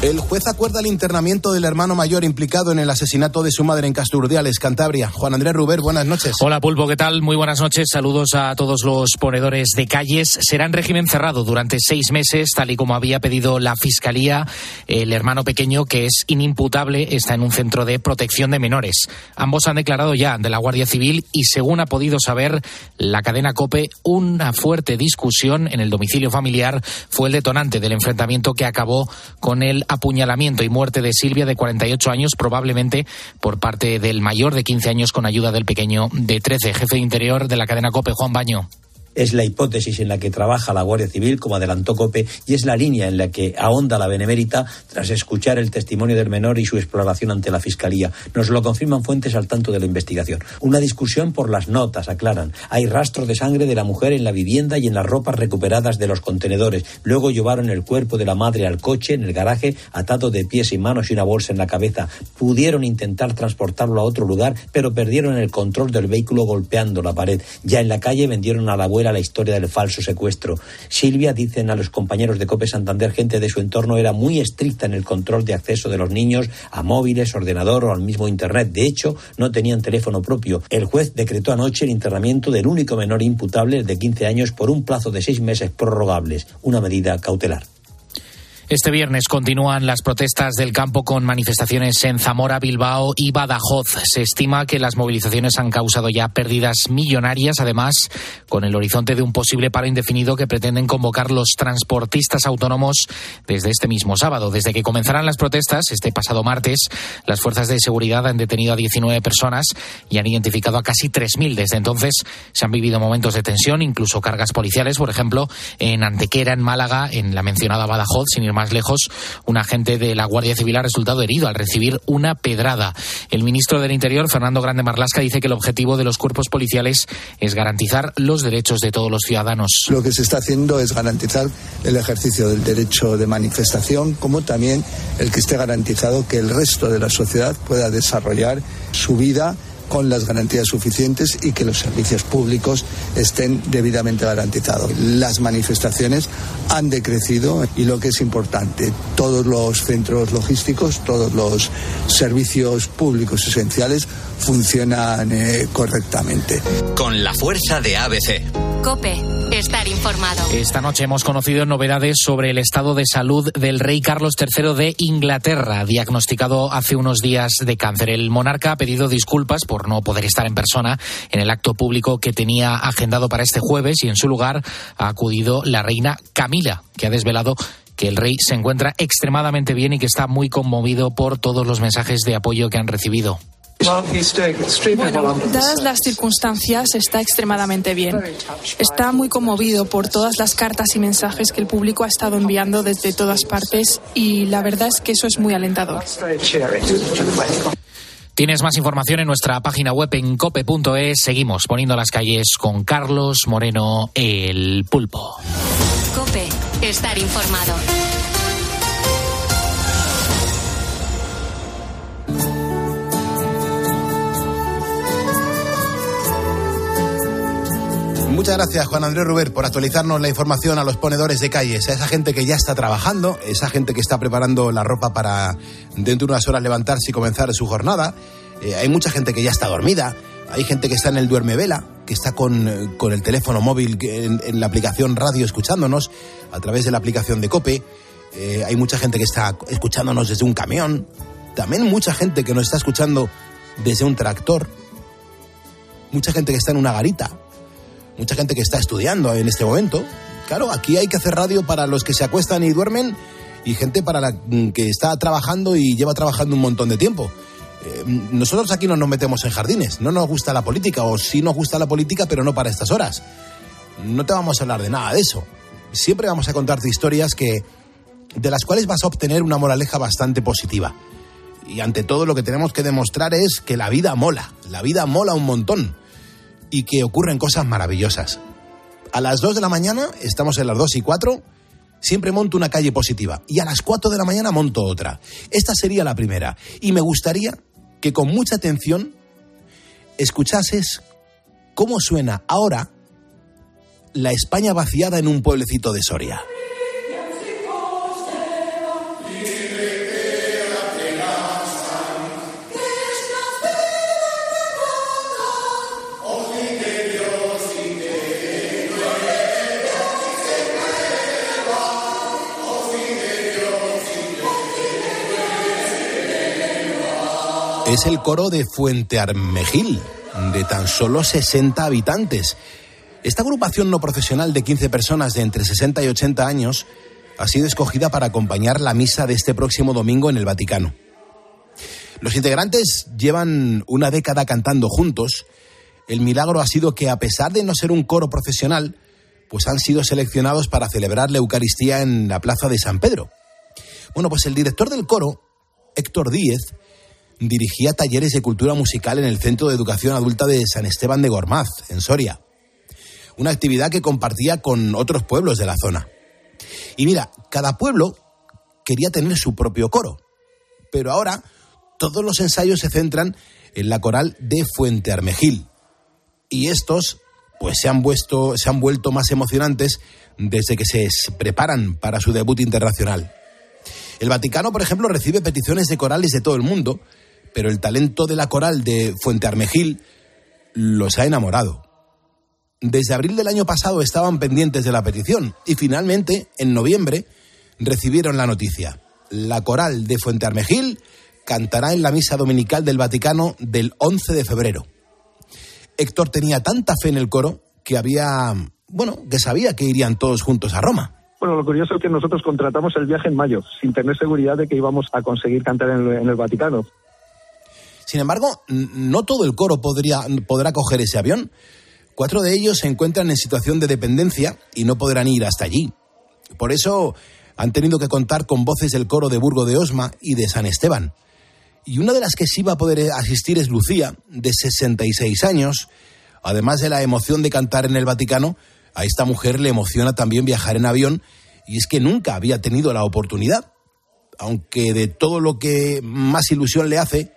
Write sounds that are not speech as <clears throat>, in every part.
El juez acuerda el internamiento del hermano mayor implicado en el asesinato de su madre en Casturdiales, Cantabria. Juan Andrés Ruber, buenas noches. Hola Pulpo, ¿qué tal? Muy buenas noches. Saludos a todos los ponedores de calles. Será en régimen cerrado durante seis meses, tal y como había pedido la Fiscalía. El hermano pequeño, que es inimputable, está en un centro de protección de menores. Ambos han declarado ya ante la Guardia Civil y, según ha podido saber la cadena COPE, una fuerte discusión en el domicilio familiar fue el detonante del enfrentamiento que acabó con el apuñalamiento y muerte de Silvia, de 48 años, probablemente por parte del mayor de 15 años con ayuda del pequeño de 13, jefe de interior de la cadena COPE, Juan Baño. Es la hipótesis en la que trabaja la Guardia Civil, como adelantó COPE, y es la línea en la que ahonda la Benemérita tras escuchar el testimonio del menor y su exploración ante la Fiscalía. Nos lo confirman fuentes al tanto de la investigación. Una discusión por las notas, aclaran. Hay rastros de sangre de la mujer en la vivienda y en las ropas recuperadas de los contenedores. Luego llevaron el cuerpo de la madre al coche en el garaje, atado de pies y manos y una bolsa en la cabeza. Pudieron intentar transportarlo a otro lugar, pero perdieron el control del vehículo golpeando la pared. Ya en la calle vendieron a la abuela la historia del falso secuestro. Silvia, dicen a los compañeros de Cope Santander, gente de su entorno, era muy estricta en el control de acceso de los niños a móviles, ordenador o al mismo Internet. De hecho, no tenían teléfono propio. El juez decretó anoche el internamiento del único menor imputable de 15 años por un plazo de seis meses prorrogables, una medida cautelar. Este viernes continúan las protestas del campo con manifestaciones en Zamora, Bilbao y Badajoz. Se estima que las movilizaciones han causado ya pérdidas millonarias, además, con el horizonte de un posible paro indefinido que pretenden convocar los transportistas autónomos desde este mismo sábado. Desde que comenzarán las protestas, este pasado martes, las fuerzas de seguridad han detenido a 19 personas y han identificado a casi 3.000. Desde entonces se han vivido momentos de tensión, incluso cargas policiales, por ejemplo, en Antequera, en Málaga, en la mencionada Badajoz, sin ir más lejos, un agente de la Guardia Civil ha resultado herido al recibir una pedrada. El ministro del Interior, Fernando Grande Marlasca, dice que el objetivo de los cuerpos policiales es garantizar los derechos de todos los ciudadanos. Lo que se está haciendo es garantizar el ejercicio del derecho de manifestación, como también el que esté garantizado que el resto de la sociedad pueda desarrollar su vida con las garantías suficientes y que los servicios públicos estén debidamente garantizados. Las manifestaciones han decrecido y lo que es importante, todos los centros logísticos, todos los servicios públicos esenciales funcionan eh, correctamente. Con la fuerza de ABC. Cope, estar informado. Esta noche hemos conocido novedades sobre el estado de salud del rey Carlos III de Inglaterra, diagnosticado hace unos días de cáncer. El monarca ha pedido disculpas por no poder estar en persona en el acto público que tenía agendado para este jueves y en su lugar ha acudido la reina Camila, que ha desvelado que el rey se encuentra extremadamente bien y que está muy conmovido por todos los mensajes de apoyo que han recibido. Bueno, dadas las circunstancias, está extremadamente bien. Está muy conmovido por todas las cartas y mensajes que el público ha estado enviando desde todas partes y la verdad es que eso es muy alentador. Tienes más información en nuestra página web en cope.es. Seguimos poniendo las calles con Carlos Moreno, el pulpo. Cope, estar informado. Muchas gracias, Juan Andrés Ruber, por actualizarnos la información a los ponedores de calles, a esa gente que ya está trabajando, esa gente que está preparando la ropa para dentro de unas horas levantarse y comenzar su jornada. Eh, hay mucha gente que ya está dormida, hay gente que está en el duerme vela, que está con, con el teléfono móvil en, en, la aplicación radio escuchándonos a través de la aplicación de Cope. Eh, hay mucha gente que está escuchándonos desde un camión. También mucha gente que nos está escuchando desde un tractor. Mucha gente que está en una garita. Mucha gente que está estudiando en este momento. Claro, aquí hay que hacer radio para los que se acuestan y duermen y gente para la que está trabajando y lleva trabajando un montón de tiempo. Eh, nosotros aquí no nos metemos en jardines, no nos gusta la política, o sí nos gusta la política, pero no para estas horas. No te vamos a hablar de nada de eso. Siempre vamos a contarte historias que de las cuales vas a obtener una moraleja bastante positiva. Y ante todo lo que tenemos que demostrar es que la vida mola, la vida mola un montón y que ocurren cosas maravillosas. A las 2 de la mañana, estamos en las 2 y 4, siempre monto una calle positiva y a las 4 de la mañana monto otra. Esta sería la primera y me gustaría que con mucha atención escuchases cómo suena ahora la España vaciada en un pueblecito de Soria. Es el coro de Fuente Armejil, de tan solo 60 habitantes. Esta agrupación no profesional de 15 personas de entre 60 y 80 años ha sido escogida para acompañar la misa de este próximo domingo en el Vaticano. Los integrantes llevan una década cantando juntos. El milagro ha sido que, a pesar de no ser un coro profesional, pues han sido seleccionados para celebrar la Eucaristía en la Plaza de San Pedro. Bueno, pues el director del coro, Héctor Díez, dirigía talleres de cultura musical en el Centro de Educación Adulta de San Esteban de Gormaz, en Soria. Una actividad que compartía con otros pueblos de la zona. Y mira, cada pueblo quería tener su propio coro, pero ahora todos los ensayos se centran en la coral de Fuente Armejil. Y estos, pues se han, se han vuelto más emocionantes desde que se preparan para su debut internacional. El Vaticano, por ejemplo, recibe peticiones de corales de todo el mundo pero el talento de la coral de Fuente Armejil los ha enamorado. Desde abril del año pasado estaban pendientes de la petición y finalmente, en noviembre, recibieron la noticia. La coral de Fuente Armejil cantará en la misa dominical del Vaticano del 11 de febrero. Héctor tenía tanta fe en el coro que había, bueno, que sabía que irían todos juntos a Roma. Bueno, lo curioso es que nosotros contratamos el viaje en mayo, sin tener seguridad de que íbamos a conseguir cantar en el, Vaticano. Sin embargo, no todo el coro podría, podrá coger ese avión. Cuatro de ellos se encuentran en situación de dependencia y no podrán ir hasta allí. Por eso han tenido que contar con voces del coro de Burgo de Osma y de San Esteban. Y una de las que sí va a poder asistir es Lucía, de 66 años. Además de la emoción de cantar en el Vaticano, a esta mujer le emociona también viajar en avión y es que nunca había tenido la oportunidad. Aunque de todo lo que más ilusión le hace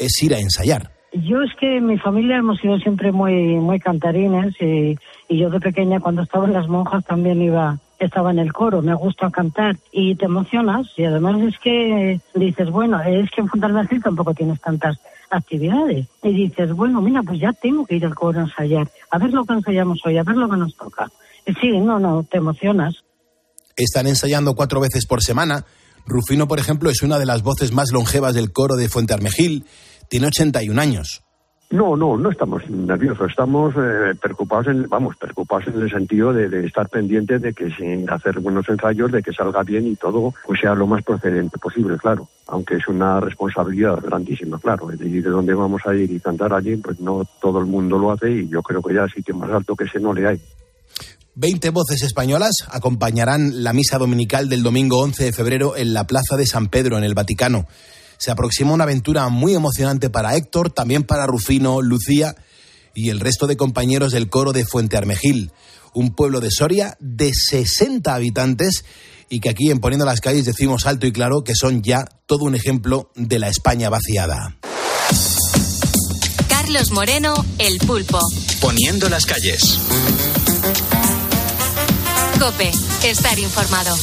es ir a ensayar. Yo es que mi familia hemos sido siempre muy muy cantarines y, yo de pequeña cuando estaba en las monjas también iba estaba en el coro, me gusta cantar y te emocionas y además es que dices, bueno, es que en Fontainebleau tampoco tienes tantas actividades y dices, bueno, mira, pues ya tengo que ir al coro a ensayar, a ver lo que ensayamos hoy, a ver lo que nos toca. Y sí, no, no, te emocionas. Están ensayando cuatro veces por semana. Rufino, por ejemplo, es una de las voces más longevas del coro de Fuente Armejil tiene 81 años. No, no, no estamos nerviosos, estamos eh, preocupados, en, vamos, preocupados en el sentido de, estar pendientes de que sin hacer buenos ensayos, de que salga bien y todo pues sea lo más procedente posible, claro. Aunque es una responsabilidad grandísima, claro. De, de dónde vamos a ir y cantar allí, pues no todo el mundo lo hace y yo creo que ya el sitio más alto que ese no le hay. Veinte voces españolas acompañarán la misa dominical del domingo 11 de febrero en la Plaza de San Pedro, en el Vaticano se aproxima una aventura muy emocionante para Héctor, también para Rufino, Lucía y el resto de compañeros del coro de Fuente Armejil, un pueblo de Soria de 60 habitantes y que aquí en Poniendo las Calles decimos alto y claro que son ya todo un ejemplo de la España vaciada. Carlos Moreno, El Pulpo. Poniendo las calles. Cope, estar informado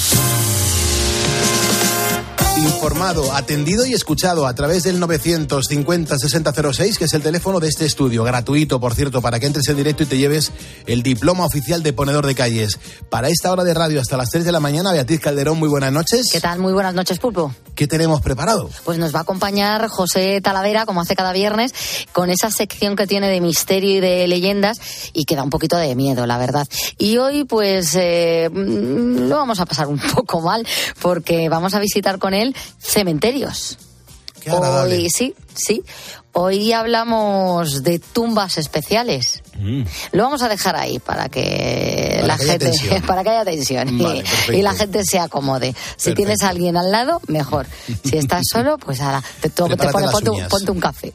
informado, atendido y escuchado a través del 950-6006, que es el teléfono de este estudio, gratuito, por cierto, para que entres en directo y te lleves el diploma oficial de ponedor de calles. Para esta hora de radio hasta las 3 de la mañana, Beatriz Calderón, muy buenas noches. ¿Qué tal? Muy buenas noches, Pulpo. ¿Qué tenemos preparado? Pues nos va a acompañar José Talavera, como hace cada viernes, con esa sección que tiene de misterio y de leyendas y que da un poquito de miedo, la verdad. Y hoy, pues, eh, mm, lo vamos a pasar un <laughs> poco mal porque vamos a visitar con él cementerios. Qué Hoy, sí, sí. Hoy hablamos de tumbas especiales. Mm. Lo vamos a dejar ahí para que la gente, <laughs> para que haya tensión y, la gente se acomode. Si tienes a alguien al lado, mejor. Si estás <laughs> solo, pues ahora te, te ponte, un café.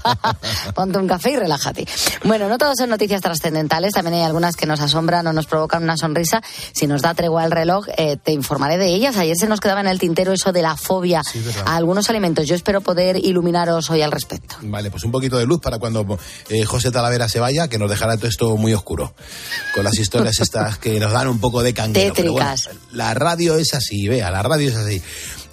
<laughs> ponte un café y relájate. Bueno, no todas son noticias trascendentales, también hay algunas que nos asombran o nos provocan una sonrisa. Si nos da tregua el reloj, eh, te informaré de ellas. Ayer se nos quedaba en el tintero eso de la fobia a algunos alimentos. Yo espero poder hoy al respecto. Vale, pues un poquito de luz para cuando eh, José Talavera se vaya, que nos dejará todo esto muy oscuro. Con las historias <laughs> estas que nos dan un poco de canguero. Tétricas. la radio es así, vea, la radio es así.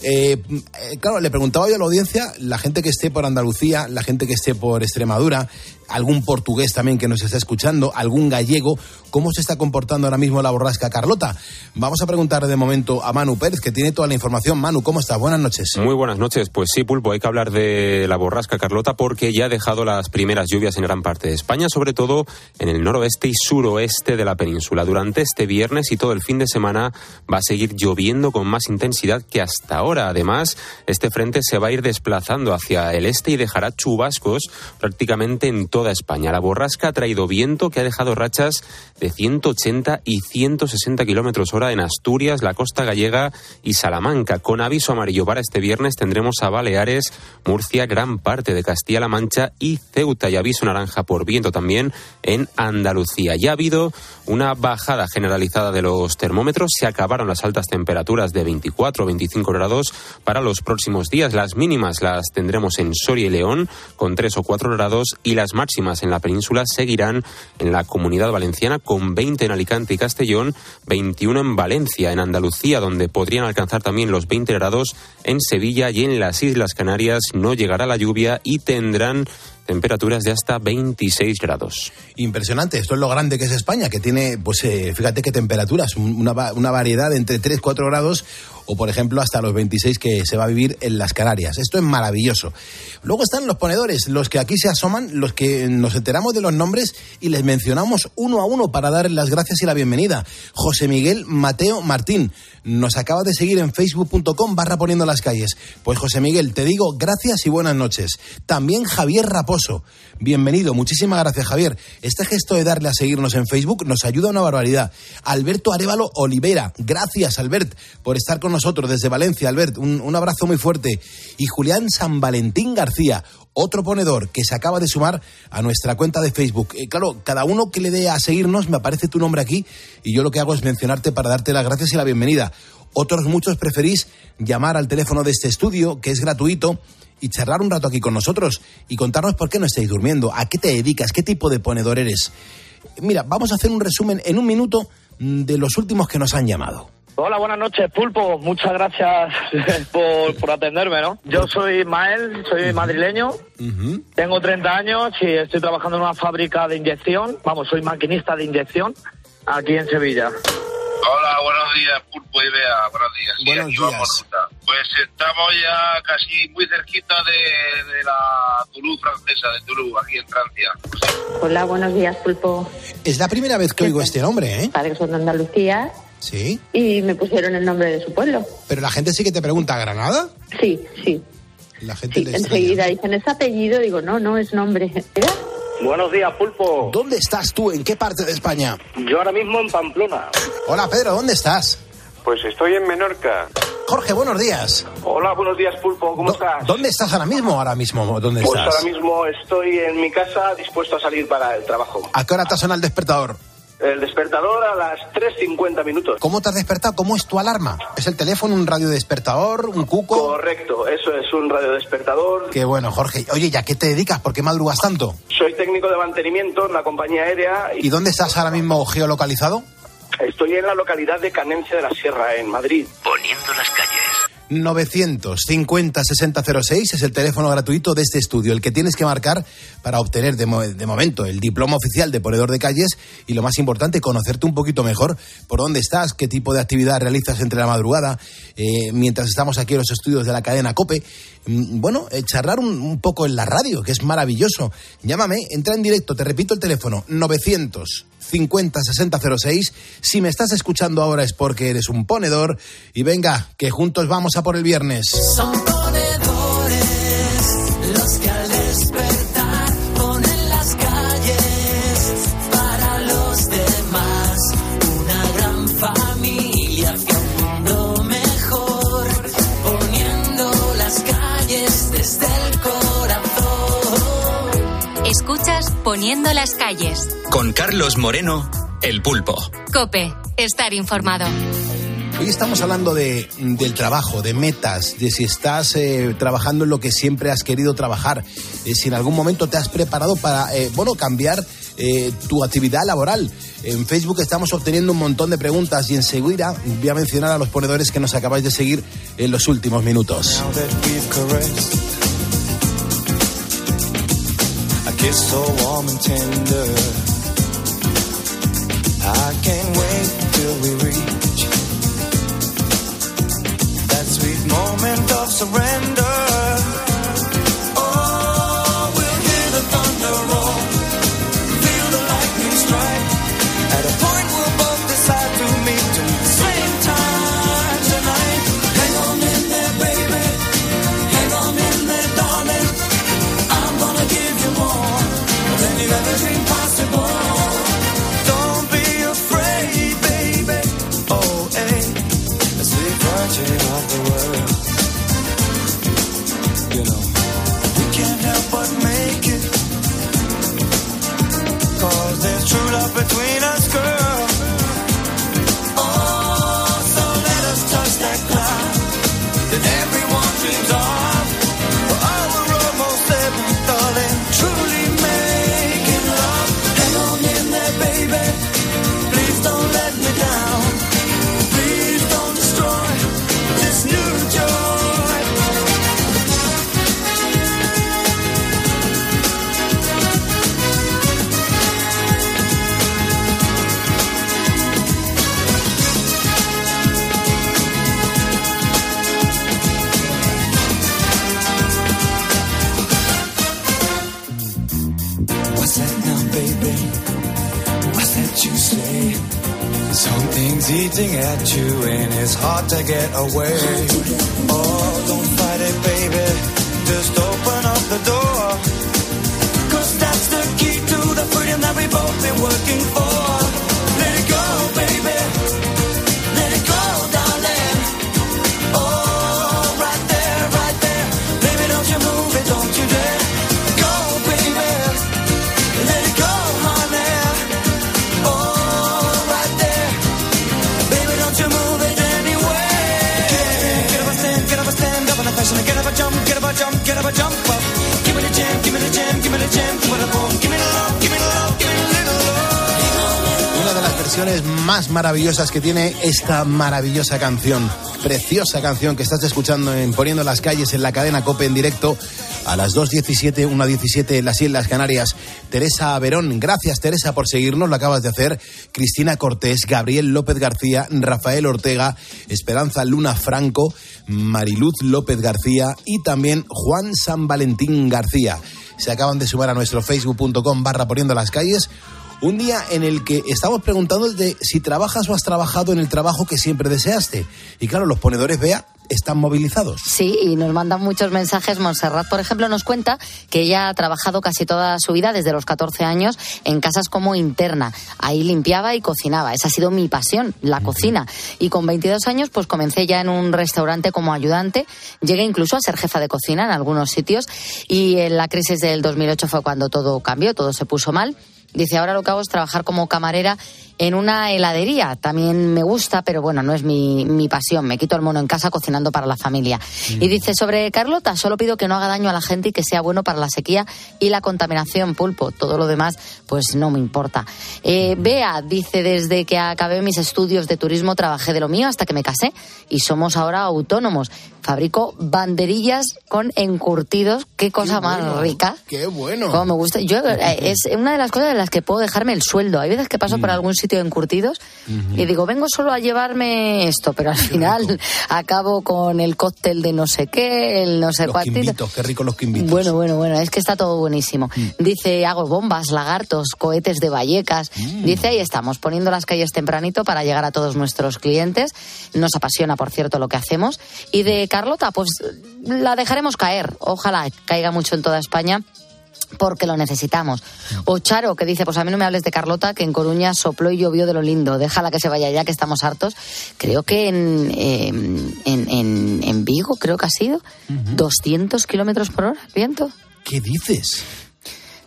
Eh, eh, claro, le preguntaba yo a la audiencia, la gente que esté por Andalucía, la gente que esté por Extremadura, algún portugués también que nos está escuchando, algún gallego, ¿cómo se está comportando ahora mismo la borrasca Carlota? Vamos a preguntar de momento a Manu Pérez, que tiene toda la información. Manu, ¿cómo estás? Buenas noches. Muy buenas noches. Pues sí, Pulpo, hay que hablar de la borrasca Carlota porque ya ha dejado las primeras lluvias en gran parte de España, sobre todo en el noroeste y suroeste de la península. Durante este viernes y todo el fin de semana va a seguir lloviendo con más intensidad que hasta ahora. Además, este frente se va a ir desplazando hacia el este y dejará chubascos prácticamente en todo toda España. La borrasca ha traído viento que ha dejado rachas de 180 y 160 kilómetros hora en Asturias, la costa gallega y Salamanca. Con aviso amarillo para este viernes tendremos a Baleares, Murcia, gran parte de Castilla-La Mancha y Ceuta y aviso naranja por viento también en Andalucía. Ya ha habido una bajada generalizada de los termómetros. Se acabaron las altas temperaturas de 24 o 25 grados para los próximos días. Las mínimas las tendremos en Soria y León con 3 o 4 grados y las en la península seguirán en la comunidad valenciana con 20 en Alicante y Castellón, 21 en Valencia, en Andalucía, donde podrían alcanzar también los 20 grados, en Sevilla y en las Islas Canarias no llegará la lluvia y tendrán temperaturas de hasta 26 grados. Impresionante, esto es lo grande que es España, que tiene, pues eh, fíjate qué temperaturas, una, variedad entre 3, 4 grados o por ejemplo hasta los 26 que se va a vivir en las Canarias. Esto es maravilloso. Luego están los ponedores, los que aquí se asoman, los que nos enteramos de los nombres y les mencionamos uno a uno para dar las gracias y la bienvenida. José Miguel Mateo Martín nos acaba de seguir en facebook.com barra poniendo las calles. Pues José Miguel, te digo gracias y buenas noches. También Javier Raposo, bienvenido, muchísimas gracias Javier. Este gesto de darle a seguirnos en Facebook nos ayuda una barbaridad. Alberto Arevalo Olivera, gracias Albert por estar con nosotros desde Valencia, Albert, un, abrazo muy fuerte. Y Julián San Valentín García, otro ponedor que se acaba de sumar a nuestra cuenta de Facebook. Eh, claro, cada uno que le dé a seguirnos, me aparece tu nombre aquí y yo lo que hago es mencionarte para darte las gracias y la bienvenida. Otros muchos preferís llamar al teléfono de este estudio, que es gratuito, y charlar un rato aquí con nosotros y contarnos por qué no estáis durmiendo, a qué te dedicas, qué tipo de ponedor eres. Mira, vamos a hacer un resumen en un minuto de los últimos que nos han llamado. Hola, buenas noches, Pulpo. Muchas gracias <laughs> por, atenderme, ¿no? Yo soy Mael, soy madrileño, tengo 30 años y estoy trabajando en una fábrica de inyección. Vamos, soy maquinista de inyección aquí en Sevilla. Hola, buenos días, Pulpo y Bea. Buenos días. Buenos días. Pues estamos ya casi muy cerquita de, la Toulouse francesa, de Toulouse, aquí en Francia. Hola, buenos días, Pulpo. Es la primera vez que oigo este nombre, ¿eh? Padre, son de Andalucía. Sí. Y me pusieron el nombre de su pueblo. Pero la gente sí que te pregunta, ¿Granada? Sí, sí. La gente sí, enseguida dicen, ¿es apellido? Digo, no, no, es nombre. <laughs> Buenos días, Pulpo. ¿Dónde estás tú? ¿En qué parte de España? Yo ahora mismo en Pamplona. Hola, Pedro, ¿dónde estás? Pues estoy en Menorca. Jorge, buenos días. Hola, buenos días, Pulpo. ¿Cómo estás? ¿Dónde estás ahora mismo? Ahora mismo, ¿dónde pues estás? ahora mismo estoy en mi casa dispuesto a salir para el trabajo. ¿A qué hora te suena el despertador? El despertador a las 3.50 minutos. ¿Cómo te has despertado? ¿Cómo es tu alarma? ¿Es el teléfono, un radio despertador, un cuco? Correcto, eso es un radio despertador. Qué bueno, Jorge. Oye, ¿ya qué te dedicas? ¿Por qué madrugas tanto? Soy técnico de mantenimiento en la compañía aérea. ¿Y, ¿Y dónde estás ahora mismo geolocalizado? Estoy en la localidad de Canencia de la Sierra, en Madrid. Poniendo las calles. 950 6006 es el teléfono gratuito de este estudio, el que tienes que marcar para obtener de, momento el diploma oficial de ponedor de calles y lo más importante, conocerte un poquito mejor por dónde estás, qué tipo de actividad realizas entre la madrugada, eh, mientras estamos aquí en los estudios de la cadena COPE. Mm, bueno, eh, charlar un, poco en la radio, que es maravilloso. Llámame, entra en directo, te repito el teléfono, 900 50 60 06. Si me estás escuchando ahora es porque eres un ponedor. Y venga, que juntos vamos a por el viernes. Son ponedores los que Poniendo las calles con Carlos Moreno, El Pulpo. Cope, estar informado. Hoy estamos hablando de, del trabajo, de metas, de si estás eh, trabajando en lo que siempre has querido trabajar, eh, si en algún momento te has preparado para, eh, bueno, cambiar tu actividad laboral. En Facebook estamos obteniendo un montón de preguntas y enseguida voy a mencionar a los ponedores que nos acabáis de seguir en los últimos minutos. kiss so warm and tender. I can't wait till we reach that sweet moment of surrender. At you and it's hard to get away. Oh, don't fight it, baby. Just open up the door. Cause that's the key to the freedom that we've both been working for. Más maravillosas que tiene esta maravillosa canción, preciosa canción que estás escuchando en Poniendo las calles en la cadena Cope en directo a las 2.17, 1.17 en las Islas Canarias. Teresa Verón, gracias Teresa por seguirnos, lo acabas de hacer. Cristina Cortés, Gabriel López García, Rafael Ortega, Esperanza Luna Franco, Mariluz López García y también Juan San Valentín García. Se acaban de sumar a nuestro facebook.com barra poniendo las calles. Un día en el que estamos preguntando de si trabajas o has trabajado en el trabajo que siempre deseaste. Y claro, los ponedores Bea están movilizados. Sí, y nos mandan muchos mensajes. Montserrat, por ejemplo, nos cuenta que ella ha trabajado casi toda su vida, desde los 14 años, en casas como interna. Ahí limpiaba y cocinaba. Esa ha sido mi pasión, la cocina. Y con 22 años, pues comencé ya en un restaurante como ayudante. Llegué incluso a ser jefa de cocina en algunos sitios. Y en la crisis del 2008 fue cuando todo cambió, todo se puso mal. Dice, ahora lo que hago es trabajar como camarera en una heladería. También me gusta, pero bueno, no es mi, mi pasión. Me quito el mono en casa cocinando para la familia. Y dice, sobre Carlota, solo pido que no haga daño a la gente y que sea bueno para la sequía y la contaminación, pulpo. Todo lo demás, pues no me importa. Eh, Bea dice, desde que acabé mis estudios de turismo trabajé de lo mío hasta que me casé y somos ahora autónomos. Fabrico banderillas con encurtidos. Qué cosa más rica. Qué bueno. Como me gusta. Yo, eh, es una de las cosas en las que puedo dejarme el sueldo. Hay veces que paso por algún sitio de encurtidos y digo, vengo solo a llevarme esto, pero al final acabo con el cóctel de no sé qué, el no sé Los quimbitos, qué rico los quimbitos. Bueno, bueno, bueno, es que está todo buenísimo. Dice, hago bombas, lagartos, cohetes de Vallecas. Dice, ahí estamos, poniendo las calles tempranito para llegar a todos nuestros clientes. Nos apasiona, por cierto, lo que hacemos. Y de Carlota, pues la dejaremos caer. Ojalá caiga mucho en toda España porque lo necesitamos. O Charo, que dice, pues a mí no me hables de Carlota, que en Coruña sopló y llovió de lo lindo, déjala que se vaya ya, que estamos hartos. Creo que en, eh, en, en, en Vigo, creo que ha sido, 200 kilómetros por hora, viento. ¿Qué dices?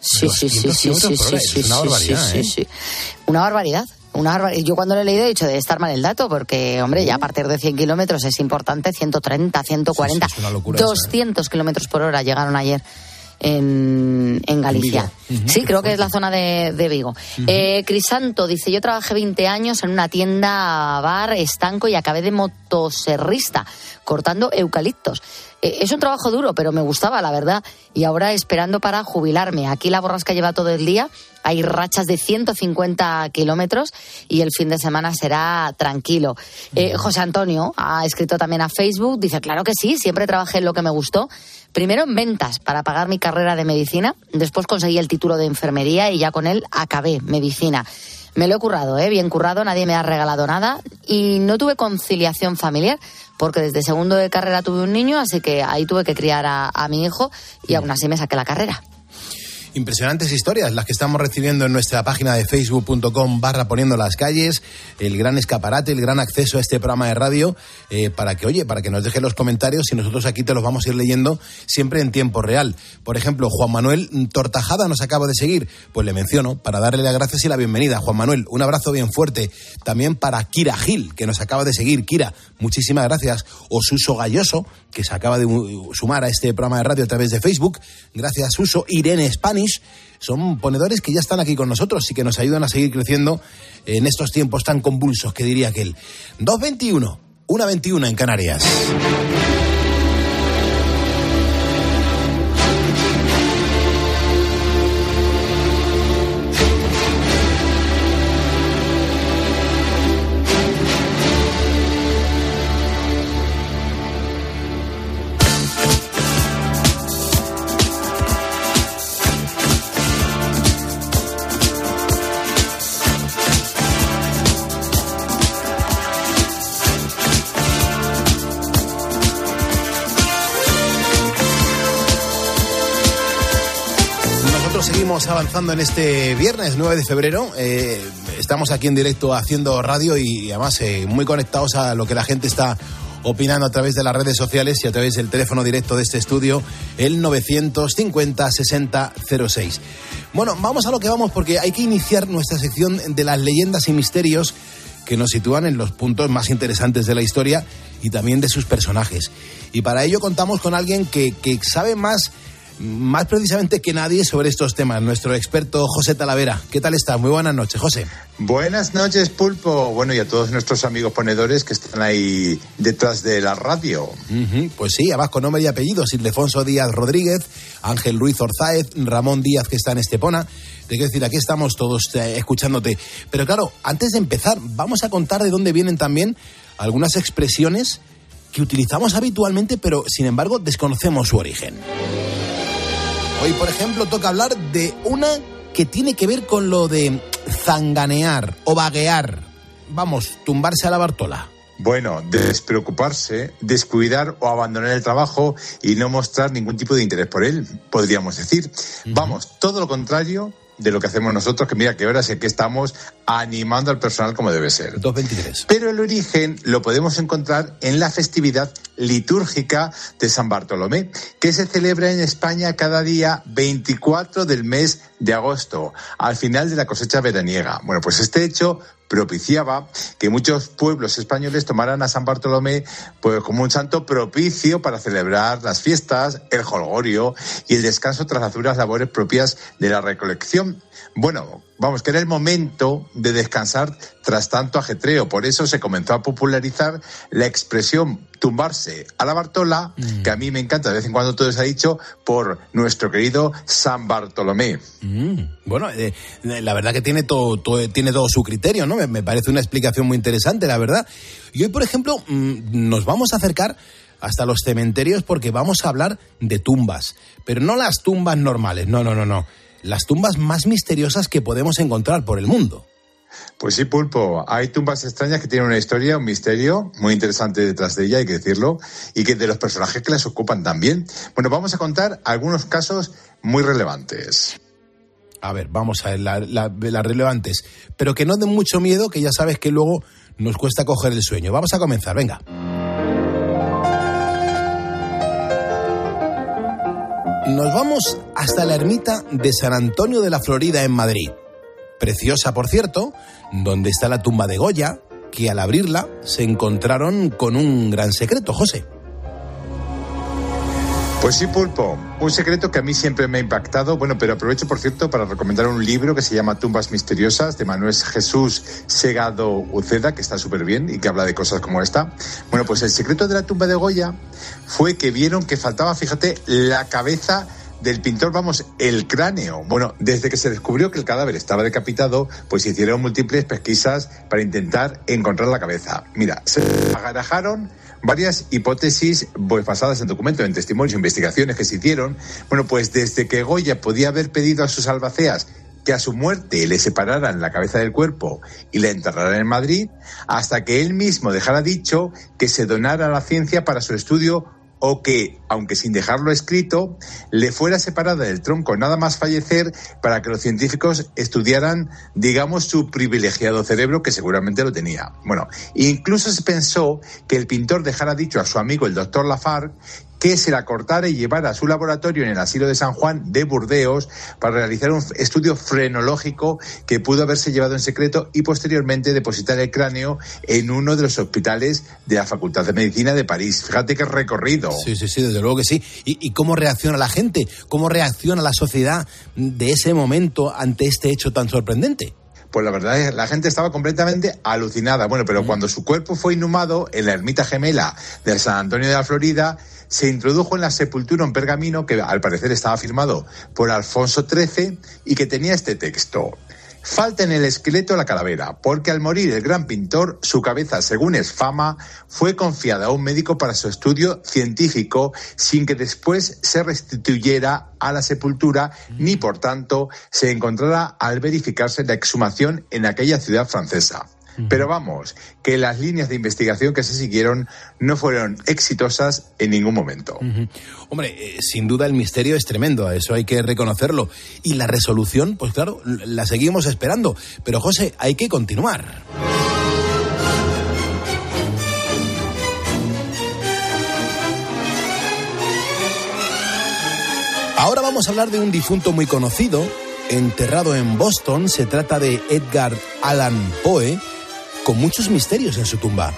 Sí, sí, sí, 200 sí, sí, sí, sí, es una sí, barbaridad, sí, ¿eh? sí. Una barbaridad. Una Yo cuando lo he leído he dicho de estar mal el dato, porque, hombre, ya a partir de 100 kilómetros es importante, 130, 140, 200 kilómetros por hora llegaron ayer en, en Galicia. Sí, creo que es la zona de, de Vigo. eh, Crisanto dice, yo trabajé 20 años en una tienda bar estanco y acabé de motoserrista, cortando eucaliptos. Eh, es un trabajo duro, pero me gustaba, la verdad. Y ahora esperando para jubilarme. Aquí la borrasca lleva todo el día. Hay rachas de 150 kilómetros y el fin de semana será tranquilo. Eh, José Antonio ha escrito también a Facebook. Dice, claro que sí, siempre trabajé en lo que me gustó. Primero en ventas para pagar mi carrera de medicina. Después conseguí el título de enfermería y ya con él acabé medicina. Me lo he currado, ¿eh? bien currado, nadie me ha regalado nada y no tuve conciliación familiar porque desde segundo de carrera tuve un niño, así que ahí tuve que criar a, a mi hijo y aún así me saqué la carrera. Impresionantes historias las que estamos recibiendo en nuestra página de facebook.com barra poniendo las calles, el gran escaparate, el gran acceso a este programa de radio, eh, para que, oye, para que nos deje los comentarios y nosotros aquí te los vamos a ir leyendo siempre en tiempo real. Por ejemplo, Juan Manuel Tortajada nos acaba de seguir, pues le menciono para darle las gracias y la bienvenida. Juan Manuel, un abrazo bien fuerte. También para Kira Gil, que nos acaba de seguir. Kira, muchísimas gracias. O Suso Galloso, que se acaba de sumar a este programa de radio a través de Facebook. Gracias, Suso. Irene Son ponedores que ya están aquí con nosotros y que nos ayudan a seguir creciendo en estos tiempos tan convulsos, que diría aquel. 2.21, 1.21 en Canarias. En este viernes 9 de febrero. Eh, estamos aquí en directo haciendo radio y además eh, muy conectados a lo que la gente está opinando a través de las redes sociales y a través del teléfono directo de este estudio, el 950-6006. Bueno, vamos a lo que vamos porque hay que iniciar nuestra sección de las leyendas y misterios que nos sitúan en los puntos más interesantes de la historia y también de sus personajes. Y para ello contamos con alguien que, que sabe más más precisamente que nadie sobre estos temas, nuestro experto José Talavera. ¿Qué tal estás? Muy buenas noches, José. Buenas noches, Pulpo. Bueno, y a todos nuestros amigos ponedores que están ahí detrás de la radio. Pues sí, con nombre y apellidos, Ildefonso Díaz Rodríguez, Ángel Ruiz Orzáez, Ramón Díaz que está en Estepona. Te quiero decir, aquí estamos todos eh, escuchándote. Pero claro, antes de empezar, vamos a contar de dónde vienen también algunas expresiones que utilizamos habitualmente, pero sin embargo desconocemos su origen. Hoy, por ejemplo, toca hablar de una que tiene que ver con lo de zanganear o vaguear. Vamos, tumbarse a la Bartola. Bueno, despreocuparse, descuidar o abandonar el trabajo y no mostrar ningún tipo de interés por él, podríamos decir. Vamos, todo lo contrario de lo que hacemos nosotros, que mira que ahora sé que estamos animando al personal como debe ser. 223. Pero el origen lo podemos encontrar en la festividad litúrgica de San Bartolomé, que se celebra en España cada día 24 del mes de agosto, al final de la cosecha veraniega. Bueno, pues este hecho propiciaba que muchos pueblos españoles tomaran a San Bartolomé pues, como un santo propicio para celebrar las fiestas, el jolgorio y el descanso tras las duras labores propias de la recolección. Bueno, vamos, que era el momento de descansar tras tanto ajetreo. Por eso se comenzó a popularizar la expresión tumbarse a la Bartola, que a mí me encanta, de vez en cuando todo se ha dicho, por nuestro querido San Bartolomé. Mm, bueno, eh, la verdad que tiene todo, todo, tiene todo su criterio, ¿no? Me, me, parece una explicación muy interesante, la verdad. Y hoy, por ejemplo, mm, nos vamos a acercar hasta los cementerios porque vamos a hablar de tumbas, pero no las tumbas normales, no, no, no, no las tumbas más misteriosas que podemos encontrar por el mundo. Pues sí, Pulpo, hay tumbas extrañas que tienen una historia, un misterio muy interesante detrás de ella, hay que decirlo, y que de los personajes que las ocupan también. Bueno, vamos a contar algunos casos muy relevantes. A ver, vamos a ver las la, la relevantes, pero que no den mucho miedo, que ya sabes que luego nos cuesta coger el sueño. Vamos a comenzar, venga. Nos vamos hasta la ermita de San Antonio de la Florida en Madrid. preciosa por cierto, donde está la tumba de Goya, que al abrirla se encontraron con un gran secreto, José. Pues sí, Pulpo. Un secreto que a mí siempre me ha impactado. Bueno, pero aprovecho, por cierto, para recomendar un libro que se llama Tumbas Misteriosas de Manuel Jesús Segado Uceda, que está súper bien y que habla de cosas como esta. Bueno, pues el secreto de la tumba de Goya fue que vieron que faltaba, fíjate, la cabeza del pintor, vamos, el cráneo. Bueno, desde que se descubrió que el cadáver estaba decapitado, pues hicieron múltiples pesquisas para intentar encontrar la cabeza. Mira, se agarajaron varias hipótesis pues, basadas en documentos, en testimonios, investigaciones que se hicieron. Bueno, pues desde que Goya podía haber pedido a sus albaceas que a su muerte le separaran la cabeza del cuerpo y la enterraran en Madrid, hasta que él mismo dejara dicho que se donara a la ciencia para su estudio o que, aunque sin dejarlo escrito, le fuera separada del tronco nada más fallecer para que los científicos estudiaran, digamos, su privilegiado cerebro, que seguramente lo tenía. Bueno, incluso se pensó que el pintor dejara dicho a su amigo el doctor Lafargue que se la cortara y llevara a su laboratorio en el asilo de San Juan de Burdeos para realizar un estudio frenológico que pudo haberse llevado en secreto y posteriormente depositar el cráneo en uno de los hospitales de la Facultad de Medicina de París. Fíjate qué recorrido. Sí, sí, sí, desde luego que sí. ¿Y, y cómo reacciona la gente? ¿Cómo reacciona la sociedad de ese momento ante este hecho tan sorprendente? pues la verdad es que la gente estaba completamente alucinada. Bueno, pero cuando su cuerpo fue inhumado en la ermita gemela del San Antonio de la Florida, se introdujo en la sepultura un pergamino que al parecer estaba firmado por Alfonso XIII y que tenía este texto. Falta en el esqueleto la calavera, porque al morir el gran pintor, su cabeza, según es fama, fue confiada a un médico para su estudio científico sin que después se restituyera a la sepultura ni por tanto se encontrara al verificarse la exhumación en aquella ciudad francesa. Pero vamos, que las líneas de investigación que se siguieron no fueron exitosas en ningún momento. Hombre, eh, sin duda el misterio es tremendo, eso hay que reconocerlo. Y la resolución, pues claro, la seguimos esperando. Pero José, hay que continuar. Ahora vamos a hablar de un difunto muy conocido, enterrado en Boston. Se trata de Edgar Allan Poe, con muchos misterios en su tumba.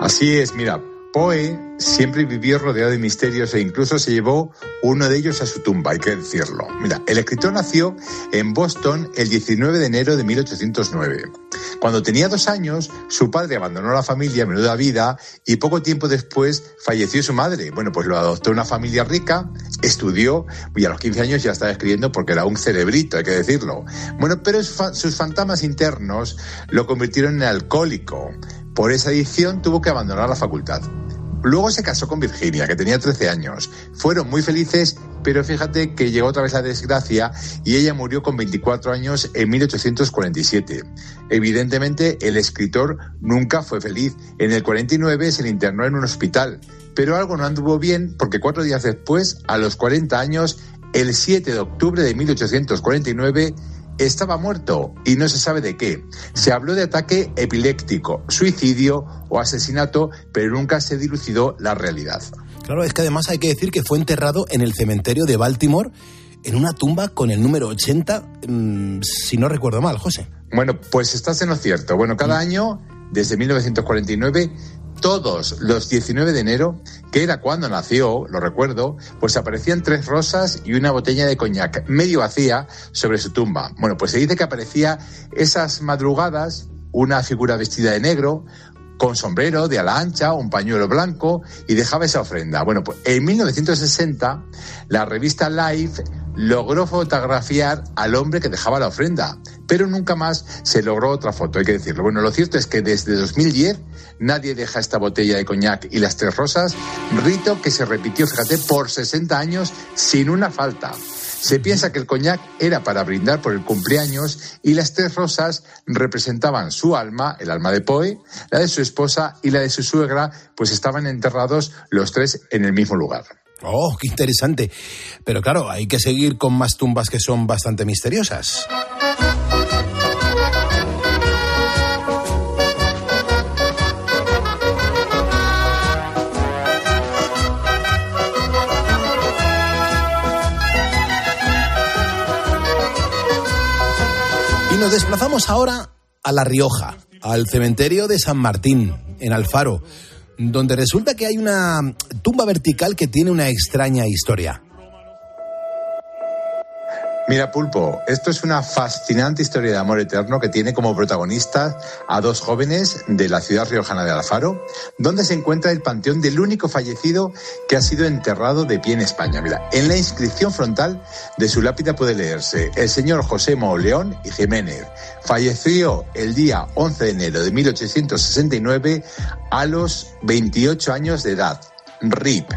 Así es, mira, Poe siempre vivió rodeado de misterios e incluso se llevó uno de ellos a su tumba, hay que decirlo. Mira, el escritor nació en Boston el 19 de enero de 1809. Cuando tenía dos años, su padre abandonó la familia, menuda vida, y poco tiempo después falleció su madre. Bueno, pues lo adoptó una familia rica, estudió, y a los 15 años ya estaba escribiendo porque era un cerebrito, hay que decirlo. Bueno, pero sus fantasmas internos lo convirtieron en alcohólico. Por esa adicción tuvo que abandonar la facultad. Luego se casó con Virginia, que tenía 13 años. Fueron muy felices, pero fíjate que llegó otra vez la desgracia y ella murió con 24 años en 1847. Evidentemente, el escritor nunca fue feliz. En el 49 se le internó en un hospital, pero algo no anduvo bien porque cuatro días después, a los 40 años, el 7 de octubre de 1849, estaba muerto y no se sabe de qué. Se habló de ataque epiléptico, suicidio o asesinato, pero nunca se dilucidó la realidad. Claro, es que además hay que decir que fue enterrado en el cementerio de Baltimore en una tumba con el número 80, mmm, si no recuerdo mal, José. Bueno, pues estás en lo cierto. Bueno, cada año, desde 1949, todos los 19 de enero, que era cuando nació, lo recuerdo, pues aparecían tres rosas y una botella de coñac medio vacía sobre su tumba. Bueno, pues se dice que aparecía esas madrugadas una figura vestida de negro, con sombrero de ala ancha, un pañuelo blanco y dejaba esa ofrenda. Bueno, pues en 1960 la revista Life logró fotografiar al hombre que dejaba la ofrenda, pero nunca más se logró otra foto, hay que decirlo. Bueno, lo cierto es que desde 2010 nadie deja esta botella de coñac y las tres rosas, rito que se repitió, fíjate, por 60 años sin una falta. Se piensa que el coñac era para brindar por el cumpleaños y las tres rosas representaban su alma, el alma de Poe, la de su esposa y la de su suegra, pues estaban enterrados los tres en el mismo lugar. Oh, qué interesante. Pero claro, hay que seguir con más tumbas que son bastante misteriosas. Nos desplazamos ahora a La Rioja, al cementerio de San Martín, en Alfaro, donde resulta que hay una tumba vertical que tiene una extraña historia. Mira, Pulpo, esto es una fascinante historia de amor eterno que tiene como protagonistas a dos jóvenes de la ciudad riojana de Alfaro, donde se encuentra el panteón del único fallecido que ha sido enterrado de pie en España. Mira, en la inscripción frontal de su lápida puede leerse el señor José Mauleón y Jiménez. Falleció el día 11 de enero de 1869 a los 28 años de edad. RIP.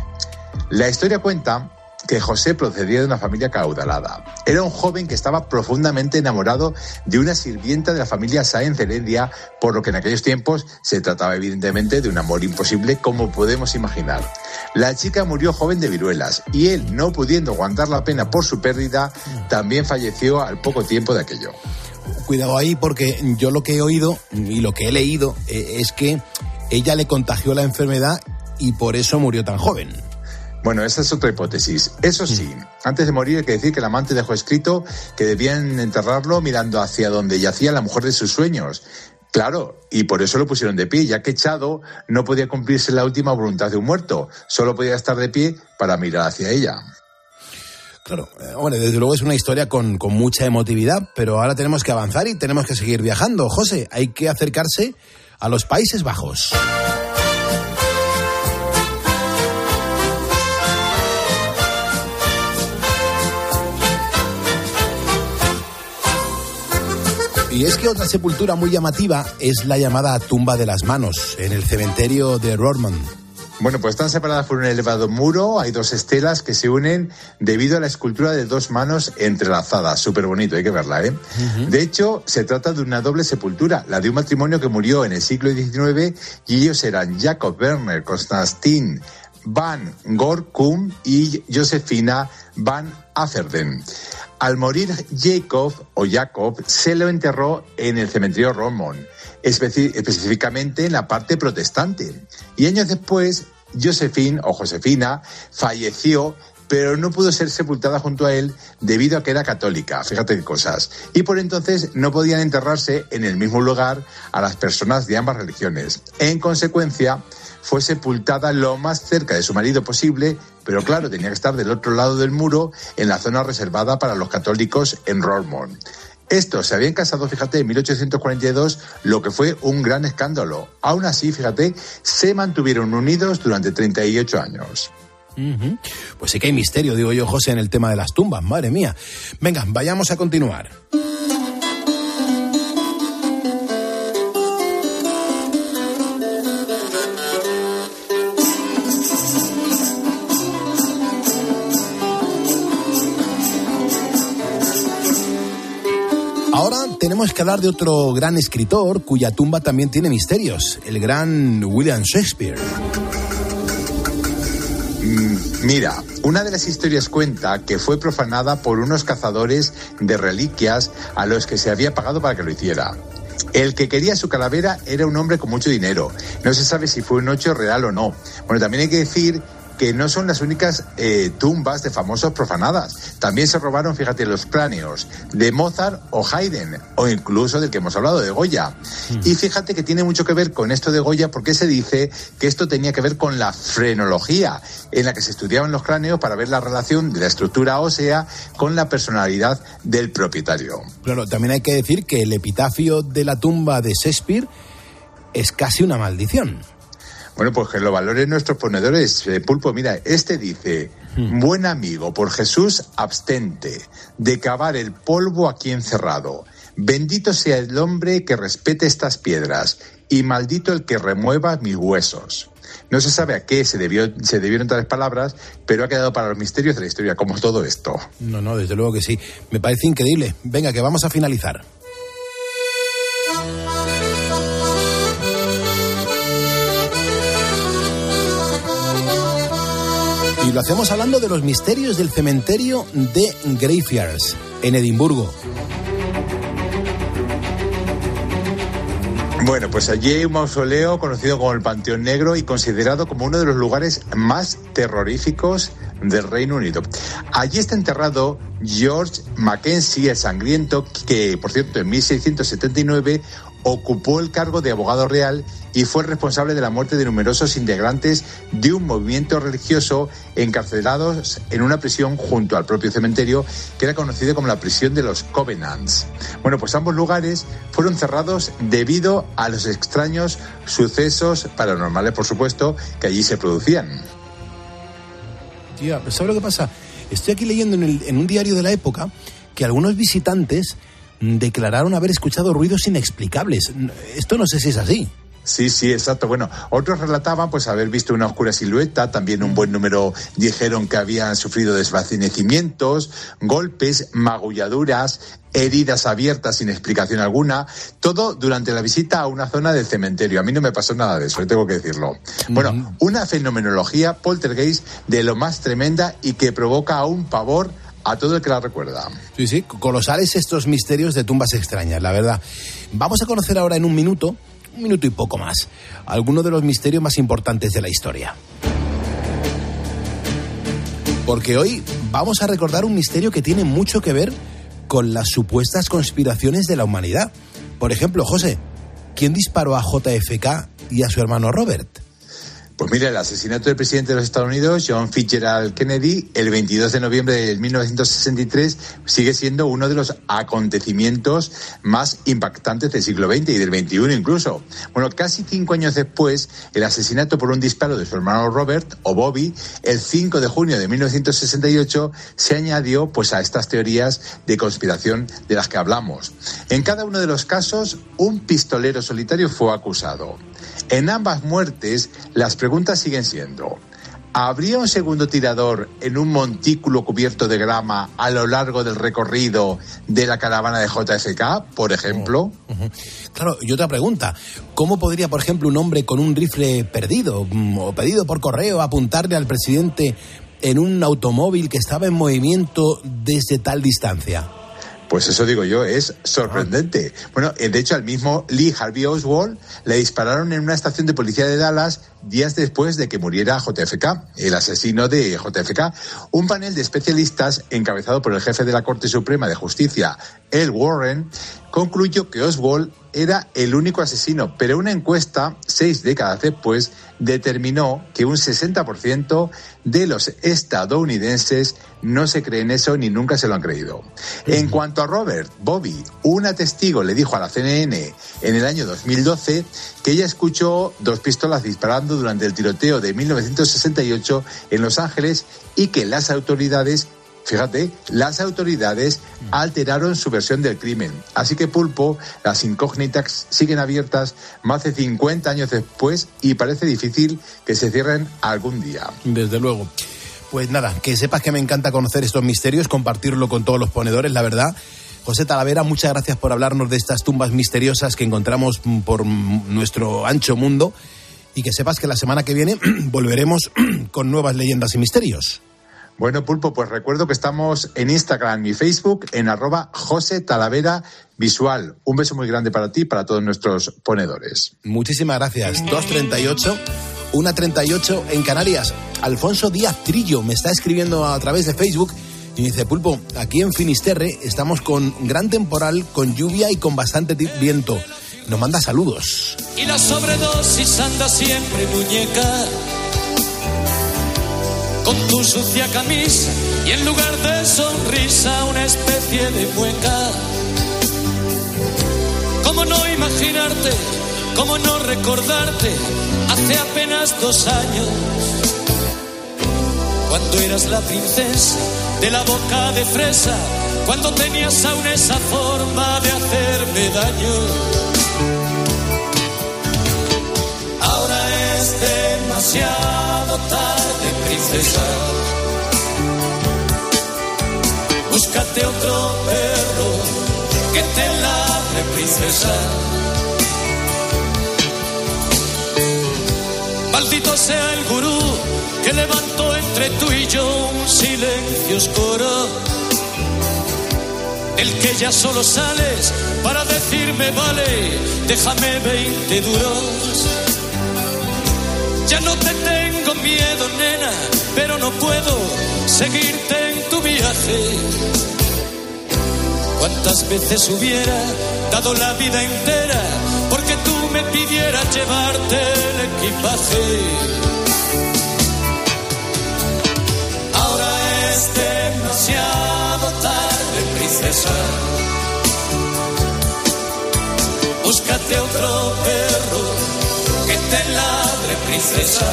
La historia cuenta que José procedía de una familia caudalada. Era un joven que estaba profundamente enamorado de una sirvienta de la familia Sáenz Heredia, por lo que en aquellos tiempos se trataba evidentemente de un amor imposible como podemos imaginar. La chica murió joven de viruelas y él, no pudiendo aguantar la pena por su pérdida, también falleció al poco tiempo de aquello. Cuidado ahí porque yo lo que he oído y lo que he leído eh, es que ella le contagió la enfermedad y por eso murió tan joven. Bueno, esa es otra hipótesis. Eso sí, antes de morir hay que decir que el amante dejó escrito que debían enterrarlo mirando hacia donde yacía la mujer de sus sueños. Claro, y por eso lo pusieron de pie, ya que echado no podía cumplirse la última voluntad de un muerto, solo podía estar de pie para mirar hacia ella. Claro, eh, hombre, desde luego es una historia con, con mucha emotividad, pero ahora tenemos que avanzar y tenemos que seguir viajando. José, hay que acercarse a los Países Bajos. Y es que otra sepultura muy llamativa es la llamada tumba de las manos, en el cementerio de Rorman. Bueno, pues están separadas por un elevado muro, hay dos estelas que se unen debido a la escultura de dos manos entrelazadas. Súper bonito, hay que verla, ¿eh? De hecho, se trata de una doble sepultura, la de un matrimonio que murió en el siglo XIX y ellos eran Jacob Werner Constantin Van Gorkum y Josefina Van Afferden. Al morir Jacob o Jacob se lo enterró en el cementerio Romón, específicamente en la parte protestante. Y años después, Josephine o Josefina falleció pero no pudo ser sepultada junto a él debido a que era católica, fíjate qué cosas. Y por entonces no podían enterrarse en el mismo lugar a las personas de ambas religiones. En consecuencia, fue sepultada lo más cerca de su marido posible, pero claro, tenía que estar del otro lado del muro, en la zona reservada para los católicos en Rormont. Estos se habían casado, fíjate, en 1842, lo que fue un gran escándalo. Aún así, fíjate, se mantuvieron unidos durante 38 años. Pues sí que hay misterio, digo yo, José, en el tema de las tumbas, madre mía. Venga, vayamos a continuar. Tenemos que hablar de otro gran escritor cuya tumba también tiene misterios, el gran William Shakespeare. Mira, una de las historias cuenta que fue profanada por unos cazadores de reliquias a los que se había pagado para que lo hiciera. El que quería su calavera era un hombre con mucho dinero. No se sabe si fue un hecho real o no. Bueno, también hay que decir que no son las únicas eh, tumbas de famosos profanadas. También se robaron, fíjate, los cráneos de Mozart o Haydn, o incluso del que hemos hablado, de Goya. Y fíjate que tiene mucho que ver con esto de Goya porque se dice que esto tenía que ver con la frenología, en la que se estudiaban los cráneos para ver la relación de la estructura ósea con la personalidad del propietario. Claro, también hay que decir que el epitafio de la tumba de Shakespeare es casi una maldición. Bueno, pues que lo valoren nuestros ponedores. Eh, Pulpo, mira, este dice, buen amigo, por Jesús, abstente de cavar el polvo aquí encerrado. Bendito sea el hombre que respete estas piedras y maldito el que remueva mis huesos. No se sabe a qué se, debió, se debieron tales palabras, pero ha quedado para los misterios de la historia, como todo esto. No, no, desde luego que sí. Me parece increíble. Venga, que vamos a finalizar. Y lo hacemos hablando de los misterios del cementerio de Greyfriars, en Edimburgo. Bueno, pues allí hay un mausoleo conocido como el Panteón Negro y considerado como uno de los lugares más terroríficos del Reino Unido. Allí está enterrado George Mackenzie el Sangriento, que por cierto en 1679 ocupó el cargo de abogado real y fue responsable de la muerte de numerosos integrantes de un movimiento religioso encarcelados en una prisión junto al propio cementerio que era conocido como la prisión de los Covenants. Bueno, pues ambos lugares fueron cerrados debido a los extraños sucesos paranormales, por supuesto, que allí se producían. Tía, ¿sabes lo que pasa? Estoy aquí leyendo en, el, en un diario de la época que algunos visitantes declararon haber escuchado ruidos inexplicables. Esto no sé si es así. Sí, sí, exacto. Bueno, otros relataban pues haber visto una oscura silueta, también un buen número dijeron que habían sufrido desvanecimientos, golpes, magulladuras, heridas abiertas sin explicación alguna, todo durante la visita a una zona del cementerio. A mí no me pasó nada de eso, tengo que decirlo. Bueno, una fenomenología poltergeist de lo más tremenda y que provoca un pavor a todo el que la recuerda. Sí, sí, colosales estos misterios de tumbas extrañas, la verdad. Vamos a conocer ahora en un minuto un minuto y poco más, algunos de los misterios más importantes de la historia. Porque hoy vamos a recordar un misterio que tiene mucho que ver con las supuestas conspiraciones de la humanidad. Por ejemplo, José, ¿quién disparó a JFK y a su hermano Robert? Pues mira, el asesinato del presidente de los Estados Unidos, John Fitzgerald Kennedy, el 22 de noviembre de 1963, sigue siendo uno de los acontecimientos más impactantes del siglo XX y del XXI incluso. Bueno, casi cinco años después, el asesinato por un disparo de su hermano Robert, o Bobby, el 5 de junio de 1968, se añadió pues a estas teorías de conspiración de las que hablamos. En cada uno de los casos, un pistolero solitario fue acusado. En ambas muertes, las preguntas siguen siendo, ¿habría un segundo tirador en un montículo cubierto de grama a lo largo del recorrido de la caravana de JFK, por ejemplo? Claro, y otra pregunta, ¿cómo podría, por ejemplo, un hombre con un rifle perdido mm, o pedido por correo apuntarle al presidente en un automóvil que estaba en movimiento desde tal distancia? Pues eso digo yo, es sorprendente. Bueno, eh, de hecho al mismo Lee Harvey Oswald le dispararon en una estación de policía de Dallas días después de que muriera JFK, el asesino de JFK. Un panel de especialistas encabezado por el jefe de la Corte Suprema de Justicia, El Warren, concluyó que Oswald era el único asesino, pero una encuesta, seis décadas después, determinó que un 60% de los estadounidenses no se creen eso ni nunca se lo han creído. En cuanto a Robert, Bobby, una testigo le dijo a la CNN en el año 2012 que ella escuchó dos pistolas disparando durante el tiroteo de 1968 en Los Ángeles y que las autoridades Fíjate, las autoridades alteraron su versión del crimen. Así que Pulpo, las incógnitas siguen abiertas más de 50 años después y parece difícil que se cierren algún día. Desde luego. Pues nada, que sepas que me encanta conocer estos misterios, compartirlo con todos los ponedores, la verdad. José Talavera, muchas gracias por hablarnos de estas tumbas misteriosas que encontramos por nuestro ancho mundo y que sepas que la semana que viene <clears throat> volveremos <clears throat> con nuevas leyendas y misterios. Bueno, Pulpo, pues recuerdo que estamos en Instagram y Facebook en arroba José Talavera Visual. Un beso muy grande para ti y para todos nuestros ponedores. Muchísimas gracias. 238, 138 en Canarias. Alfonso Díaz Trillo me está escribiendo a través de Facebook y me dice, Pulpo, aquí en Finisterre estamos con gran temporal, con lluvia y con bastante viento. Nos manda saludos. Y la sobredosis anda siempre muñeca con tu sucia camisa y en lugar de sonrisa una especie de mueca. ¿Cómo no imaginarte? ¿Cómo no recordarte? Hace apenas dos años, cuando eras la princesa de la boca de fresa, cuando tenías aún esa forma de hacerme daño. Demasiado tarde, princesa. Búscate otro perro que te ladre, princesa. Maldito sea el gurú que levantó entre tú y yo un silencio oscuro. El que ya solo sales para decirme vale, déjame 20 duros. Ya no te tengo miedo, nena, pero no puedo seguirte en tu viaje. ¿Cuántas veces hubiera dado la vida entera porque tú me pidieras llevarte el equipaje? Ahora es demasiado tarde, princesa. Búscate otro perro te ladre, princesa.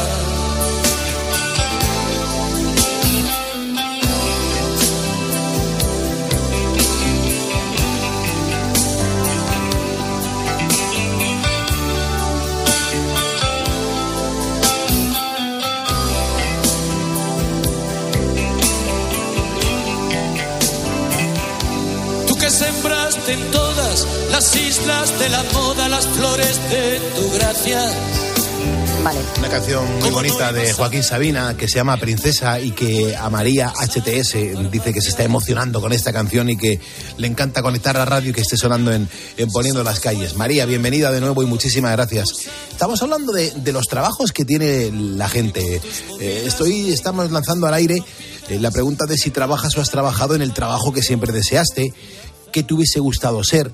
Tú que sembraste en todas las islas de la moda las flores de tu gracia. Vale. Una canción muy bonita de Joaquín Sabina que se llama Princesa y que a María HTS dice que se está emocionando con esta canción y que le encanta conectar la radio y que esté sonando en, en Poniendo las calles. María, bienvenida de nuevo y muchísimas gracias. Estamos hablando de, de los trabajos que tiene la gente. Eh, estoy, estamos lanzando al aire eh, la pregunta de si trabajas o has trabajado en el trabajo que siempre deseaste, qué te hubiese gustado ser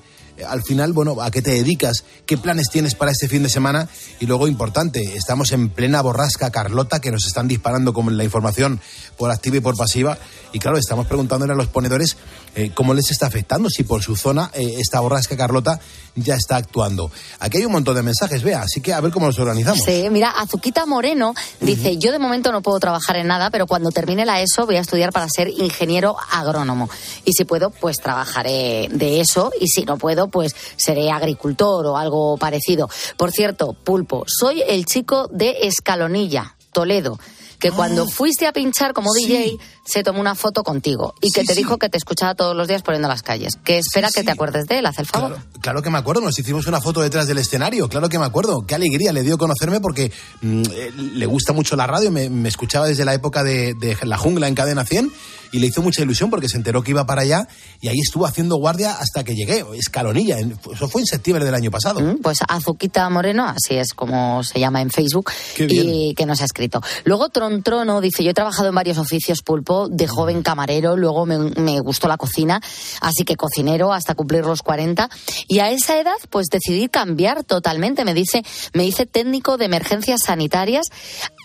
al final, bueno, ¿a qué te dedicas? ¿Qué planes tienes para este fin de semana? Y luego, importante, estamos en plena borrasca Carlota, que nos están disparando como la información por activa y por pasiva. Y claro, estamos preguntándole a los ponedores eh, cómo les está afectando, si por su zona eh, esta borrasca Carlota ya está actuando. Aquí hay un montón de mensajes, vea, así que a ver cómo nos organizamos. Sí, mira, Azuquita Moreno dice, yo de momento no puedo trabajar en nada, pero cuando termine la ESO voy a estudiar para ser ingeniero agrónomo. Y si puedo, pues trabajaré de eso, y si no puedo, pues seré agricultor o algo parecido. Por cierto, Pulpo, soy el chico de Escalonilla, Toledo que cuando fuiste a pinchar como Sí. DJ se tomó una foto contigo y que Sí, te dijo que te escuchaba todos los días poniendo las calles. Que espera que te acuerdes de él, haz el favor. Claro, claro que me acuerdo, nos hicimos una foto detrás del escenario, claro que me acuerdo. Qué alegría le dio conocerme porque mm, eh, le gusta mucho la radio, me, me escuchaba desde la época de, de La Jungla en Cadena 100 y le hizo mucha ilusión porque se enteró que iba para allá y ahí estuvo haciendo guardia hasta que llegué, escalonilla, en- eso fue en septiembre del año pasado. Mm, Pues Azuquita Moreno, así es como se llama en Facebook, Qué y que nos ha escrito. Luego Tron Trono dice, yo he trabajado en varios oficios pulpo, de joven camarero, luego me, me gustó la cocina, así que cocinero hasta cumplir los 40. Y a esa edad, pues decidí cambiar totalmente. Me dice, me hice técnico de emergencias sanitarias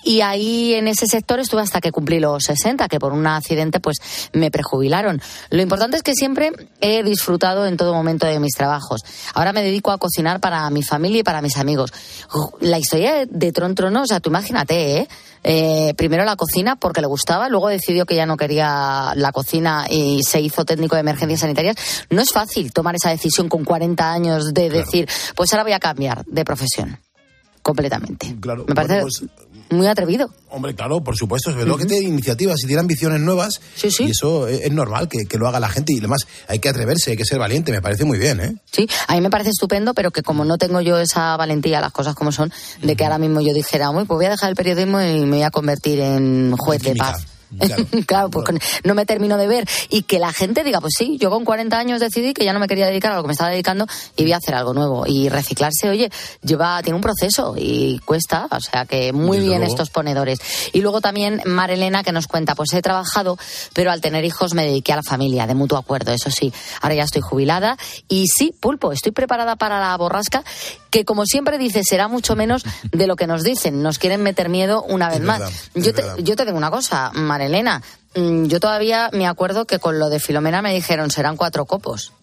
y ahí en ese sector estuve hasta que cumplí los 60, que por un accidente pues me prejubilaron. Lo importante es que siempre he disfrutado en todo momento de mis trabajos. Ahora me dedico a cocinar para mi familia y para mis amigos. La historia de, Tron Trono, o sea, tú imagínate, ¿eh? Eh, primero la cocina porque le gustaba, luego decidió que ya no quería la cocina y se hizo técnico de emergencias sanitarias. No es fácil tomar esa decisión con 40 años de decir, pues ahora voy a cambiar de profesión. Completamente. Claro, Me parece bueno, pues- muy atrevido. Hombre, claro, por supuesto, sobre todo que tiene iniciativas y tiene ambiciones nuevas y eso es, es normal que, que lo haga la gente y además hay que atreverse, hay que ser valiente, me parece muy bien, ¿eh? Sí, a mí me parece estupendo, pero que como no tengo yo esa valentía, las cosas como son, de que ahora mismo yo dijera, uy, pues voy a dejar el periodismo y me voy a convertir en juez de paz. <laughs> Claro, pues con- no me termino de ver. Y que la gente diga, pues sí, yo con 40 años decidí que ya no me quería dedicar a lo que me estaba dedicando y voy a hacer algo nuevo. Y reciclarse, oye, lleva, tiene un proceso y cuesta, o sea que muy Desde bien luego. estos ponedores. Y luego también Mar Elena que nos cuenta, pues he trabajado, pero al tener hijos me dediqué a la familia, de mutuo acuerdo, eso sí. Ahora ya estoy jubilada y sí, pulpo, estoy preparada para la borrasca, que como siempre dice, será mucho menos de lo que nos dicen. Nos quieren meter miedo una vez más. verdad, yo, te, yo te digo una cosa, Marilena, mm, yo todavía me acuerdo que con lo de Filomena me dijeron serán cuatro copos.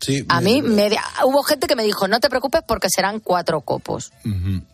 Sí, A mí me, hubo gente que me dijo, no te preocupes porque serán cuatro copos.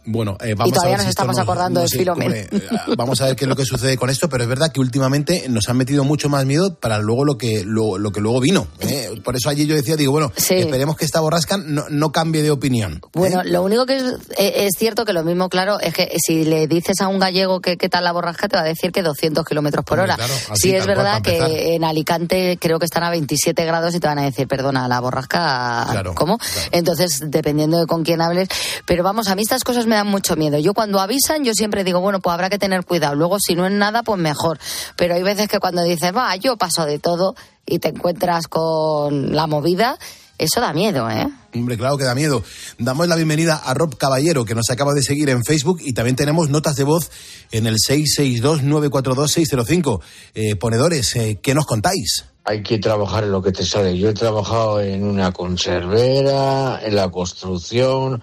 Bueno, eh, vamos Y todavía a ver nos si estamos acordando no de Filomena. hombre, eh, vamos a ver qué es lo que sucede con esto, pero es verdad que últimamente nos han metido mucho más miedo para luego lo que lo, lo que luego vino. ¿eh? Por eso allí yo decía, digo, bueno, esperemos que esta borrasca no, no cambie de opinión. Bueno, lo único que es, eh, es cierto que lo mismo, claro, es que si le dices a un gallego que qué tal la borrasca, te va a decir que 200 kilómetros por hora. claro, así, sí, es verdad que en Alicante creo que están a 27 grados y te van a decir, perdona, la borrasca, Claro, ¿cómo? Entonces, dependiendo de con quién hables. Pero vamos, a mí estas cosas me dan mucho miedo. Yo cuando avisan, yo siempre digo, bueno, pues habrá que tener cuidado. Luego, si no es nada, pues mejor. Pero hay veces que cuando dices, va, yo paso de todo y te encuentras con la movida. Eso da miedo, ¿eh? Hombre, claro que da miedo. Damos la bienvenida a Rob Caballero, que nos acaba de seguir en Facebook, y también tenemos notas de voz en el 662-942-605. Eh, ponedores, eh, ¿qué nos contáis? Hay que trabajar en lo que te sale. Yo he trabajado en una conservera, en la construcción,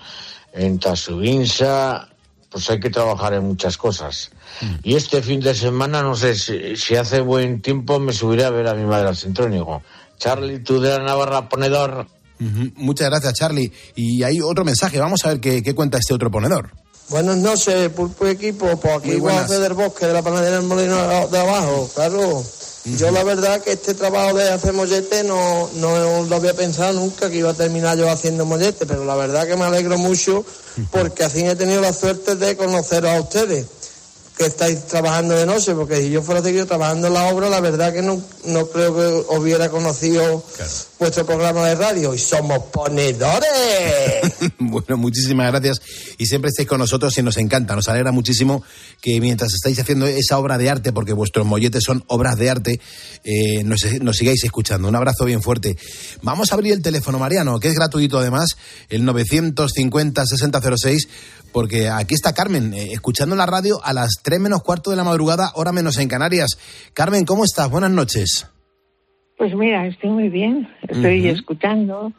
en Tasubinsa, pues hay que trabajar en muchas cosas. Mm. Y este fin de semana, no sé, si, si, hace buen tiempo me subiré a ver a mi madre al Centrónigo. Charlie, tú de la Navarra, ponedor. Uh -huh. Muchas gracias, Charlie. Y hay otro mensaje, vamos a ver qué, qué cuenta este otro ponedor. Buenas noches, Pulpo Equipo. Pues aquí Juan del Bosque, de la panadería del Molino de Abajo, claro. Yo la verdad que este trabajo de hacer mollete no, no lo había pensado nunca que iba a terminar yo haciendo mollete, pero la verdad que me alegro mucho porque así he tenido la suerte de conoceros a ustedes que estáis trabajando de noche, porque si yo fuera seguido trabajando en la obra, la verdad que no, no creo que hubiera conocido claro. vuestro programa de radio. Y somos ponedores. <laughs> bueno, muchísimas gracias. Y siempre estáis con nosotros y nos encanta. Nos alegra muchísimo que mientras estáis haciendo esa obra de arte, porque vuestros molletes son obras de arte, eh, nos, nos, sigáis escuchando. Un abrazo bien fuerte. Vamos a abrir el teléfono, Mariano, que es gratuito además, el 950-6006 porque aquí está Carmen, eh, escuchando la radio a las 3 menos cuarto de la madrugada, hora menos en Canarias. Carmen, ¿cómo estás? Buenas noches. Pues mira, estoy muy bien, estoy uh -huh. escuchando,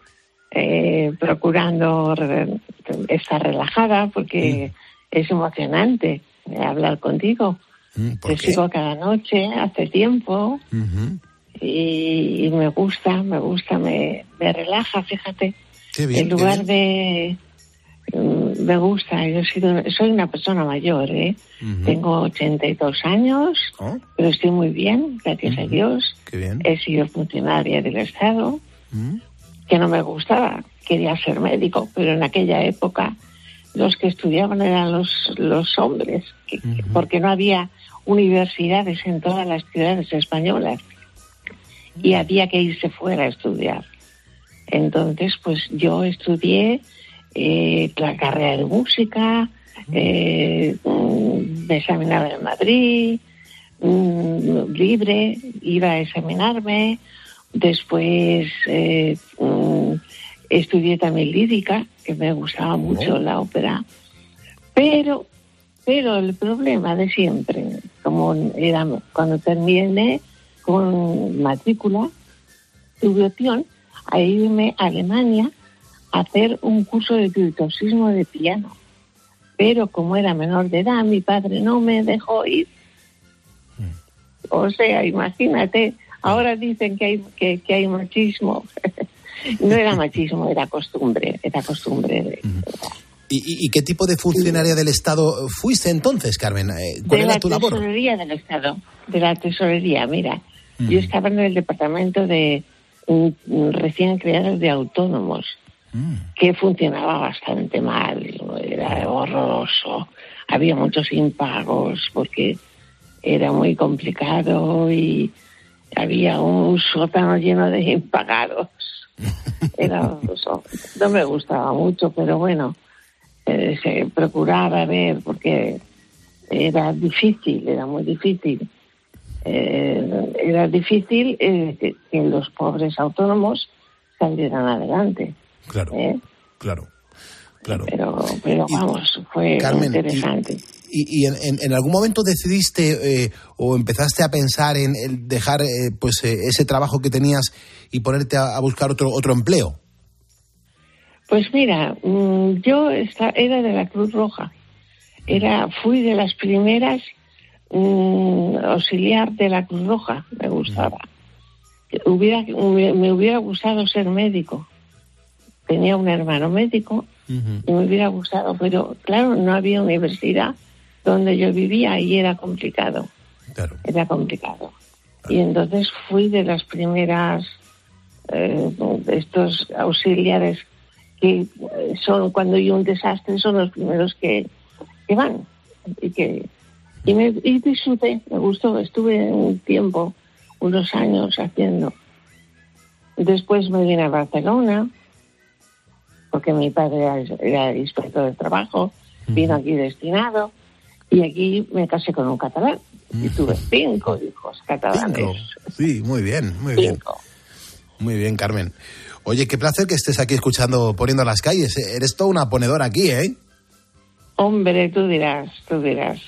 eh, procurando re estar relajada porque uh -huh. es emocionante hablar contigo. Te sigo cada noche, hace tiempo, uh -huh. y, y, me gusta, me gusta, me, me relaja, fíjate. Bien, en lugar de me gusta, yo he sido, soy una persona mayor, ¿eh? Uh -huh. Tengo 82 años, ¿Oh? pero estoy muy bien, gracias uh -huh. a Dios. Bien. He sido funcionaria del Estado, uh -huh. que no me gustaba, quería ser médico, pero en aquella época los que estudiaban eran los, los hombres, que, porque no había universidades en todas las ciudades españolas y había que irse fuera a estudiar. Entonces, pues yo estudié eh, la carrera de música, eh, me examinaba en Madrid, mm, libre, iba a examinarme, después eh, mm, estudié también lírica, que me gustaba mucho la ópera, pero, pero el problema de siempre, como era cuando terminé con matrícula, tuve opción a irme a Alemania hacer un curso de virtuosismo de piano. Pero como era menor de edad, mi padre no me dejó ir. O sea, imagínate, ahora dicen que hay, que, que hay machismo. <laughs> no era machismo, era costumbre, era costumbre. ¿Y, ¿Y, qué tipo de funcionaria del Estado fuiste entonces, Carmen? Eh, ¿Cuál de era la tu labor? tesorería del Estado, de la tesorería, mira. Yo estaba en el departamento de mm, recién creados de autónomos que funcionaba bastante mal, era horroroso, había muchos impagos porque era muy complicado y había un sótano lleno de impagados. <laughs> Era, no me gustaba mucho, pero bueno, eh, se procuraba ver porque era difícil, era muy difícil. Eh, era difícil eh, que, que los pobres autónomos salieran adelante. Claro, ¿Eh? claro, claro. Pero, pero vamos, fue Carmen, interesante. ¿Y, y en, en, algún momento decidiste eh, o empezaste a pensar en el dejar eh, pues eh, ese trabajo que tenías y ponerte a, a, buscar otro otro empleo? Pues mira, mmm, yo está, era de la Cruz Roja. Era, fui de las primeras mmm, auxiliar de la Cruz Roja. Me gustaba. Hubiera, me hubiera gustado ser médico tenía un hermano médico uh -huh. y me hubiera gustado, pero claro, no había universidad donde yo vivía y era complicado. Claro. Era complicado. Claro. Y entonces fui de las primeras, eh, estos auxiliares que son cuando hay un desastre, son los primeros que, que van. Y que y me y disfruté, me gustó, estuve un tiempo, unos años haciendo. Después me vine a Barcelona, porque mi padre era, era inspector de trabajo, vino aquí destinado y aquí me casé con un catalán y tuve cinco hijos catalanes. Cinco. Sí, muy bien, muy cinco. bien. Muy bien, Carmen. Oye, qué placer que estés aquí escuchando Poniendo las calles. Eres toda una ponedora aquí, ¿eh? Hombre, tú dirás, tú dirás.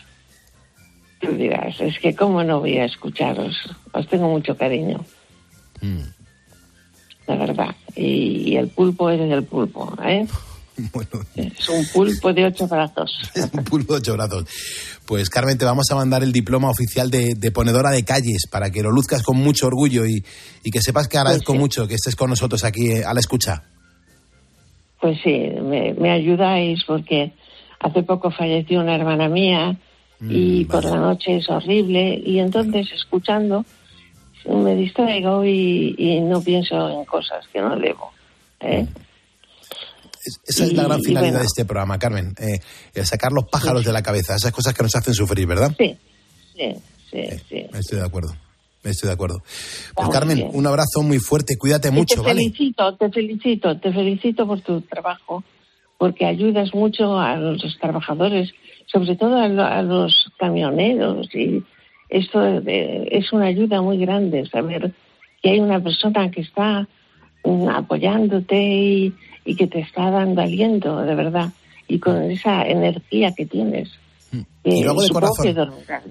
Tú dirás, es que cómo no voy a escucharos. Os tengo mucho cariño. Mm. La verdad. Y, el pulpo es el pulpo, ¿eh? <laughs> Es un pulpo de ocho brazos. <laughs> Es un pulpo de ocho brazos. Pues Carmen, te vamos a mandar el diploma oficial de, ponedora de calles para que lo luzcas con mucho orgullo y, que sepas que agradezco pues mucho que estés con nosotros aquí eh, a la escucha. Pues sí, me, ayudáis porque hace poco falleció una hermana mía y mm, por la noche es horrible y entonces escuchando me distraigo y, no pienso en cosas que no debo. ¿eh? Esa es la gran finalidad de este programa, Carmen, eh, sacar los pájaros de la cabeza, esas cosas que nos hacen sufrir, ¿verdad? Sí, sí, sí. Eh, estoy de acuerdo. Estoy de acuerdo. Pues Carmen, un abrazo muy fuerte, cuídate mucho, te felicito, te felicito, te felicito por tu trabajo, porque ayudas mucho a los trabajadores, sobre todo a, los camioneros y esto es una ayuda muy grande saber que hay una persona que está mm, apoyándote y, y que te está dando aliento, de verdad, y con esa energía que tienes. Mm. Y luego de corazón. dormirás.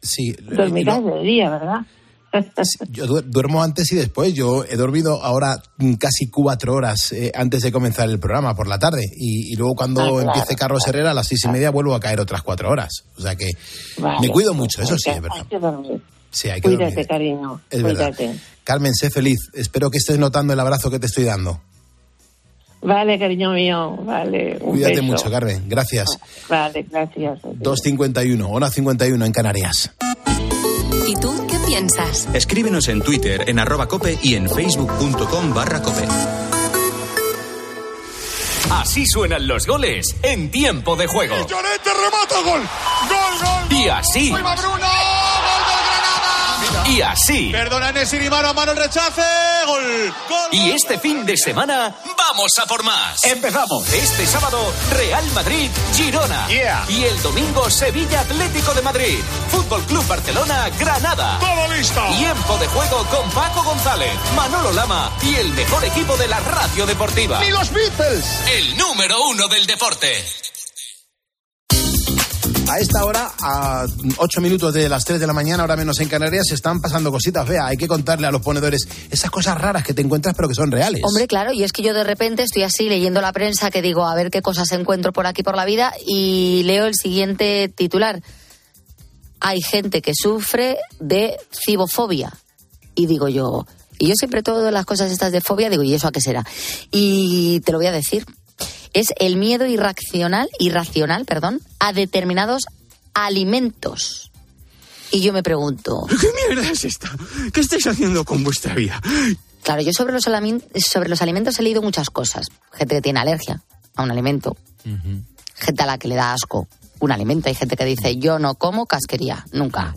Sí, dormirás de día, ¿verdad? <laughs> Yo duermo antes y después. Yo he dormido ahora casi cuatro horas eh, antes de comenzar el programa por la tarde. Y, luego cuando ah, empiece Carlos Herrera a las seis y media vuelvo a caer otras cuatro horas. O sea que me cuido mucho, eso sí, es verdad. Hay que dormir. Sí, hay que Cuídate, cariño. Es verdad. Carmen, sé feliz. Espero que estés notando el abrazo que te estoy dando. Vale, cariño mío, vale. Cuídate mucho, Carmen. Gracias. Vale, gracias. 2.51, hora 51 en Canarias. ¿Y tú qué piensas? Escríbenos en Twitter, en arroba cope y en facebook.com barra cope. Así suenan los goles en tiempo de juego. Y remata, gol. Gol, gol. Y así. ¡Gol y así. Perdona Nesiri, mano a mano el rechace. Gol. Gol. Y este fin de semana vamos a por más. Empezamos. Este sábado Real Madrid Girona. Yeah. Y el domingo Sevilla Atlético de Madrid. Fútbol Club Barcelona Granada. Todo listo. Tiempo de juego con Paco González, Manolo Lama y el mejor equipo de la radio deportiva. Ni los Beatles. El número uno del deporte. A esta hora, a 8 minutos de las 3 de la mañana, ahora menos en Canarias, se están pasando cositas. Vea, hay que contarle a los ponedores esas cosas raras que te encuentras pero que son reales. Hombre, claro, y es que yo de repente estoy así leyendo la prensa que digo, a ver qué cosas encuentro por aquí por la vida y leo el siguiente titular. Hay gente que sufre de cibofobia. Y digo yo, y yo siempre todas las cosas estas de fobia digo, ¿y eso a qué será? Y te lo voy a decir, es el miedo irracional, irracional, perdón, a determinados alimentos. Y yo me pregunto, ¿qué mierda es esta? ¿Qué estáis haciendo con vuestra vida? Claro, yo sobre los, sobre los alimentos he leído muchas cosas. Gente que tiene alergia a un alimento, gente a la que le da asco un alimento. Hay gente que dice, yo no como casquería, nunca.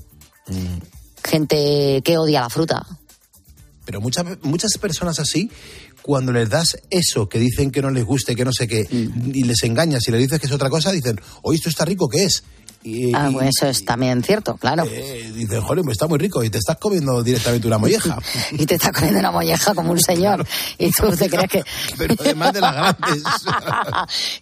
Mm. Gente que odia la fruta. Pero muchas, muchas personas así cuando les das eso que dicen que no les guste, que no sé qué, mm. y les engañas y le dices que es otra cosa, dicen, oye, esto está rico, ¿qué es? ah, pues eso es también cierto, claro. Eh, dices, joder, pues está muy rico y te estás comiendo directamente una molleja. <laughs> y te estás comiendo una molleja como un <laughs> señor. Y tú te crees que... <laughs> Pero además de las grandes.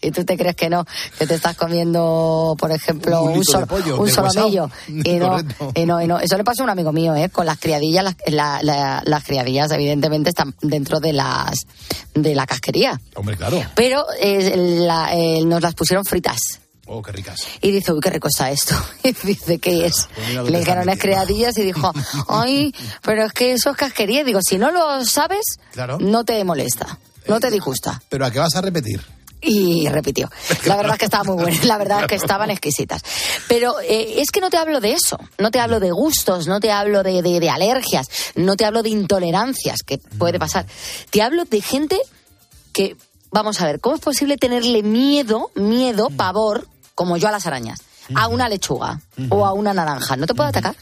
y tú te crees que no, que te estás comiendo, por ejemplo, un, un solomillo. Y no, y no, y no, Eso le pasa a un amigo mío, ¿eh? Con las criadillas, las, las criadillas evidentemente están dentro de las de la casquería. Hombre, claro. Pero eh, eh, nos las pusieron fritas. Oh, qué ricas. Y dice, uy, qué rico está esto. <laughs> Y dice, ¿qué es? Pues le dijeron las criadillas y dijo, <laughs> ay, pero es que eso es casquería. digo, si no lo sabes, no te molesta, no te eh, disgusta. ¿Pero a qué vas a repetir? Y repitió. La verdad es que estaba muy buena, la verdad es que estaban exquisitas. Pero eh, es que no te hablo de eso, no te hablo de gustos, no te hablo de, de, alergias, no te hablo de intolerancias que puede pasar. Te hablo de gente que, vamos a ver, ¿cómo es posible tenerle miedo, miedo, pavor como yo a las arañas, a una lechuga o a una naranja. ¿No te puede atacar?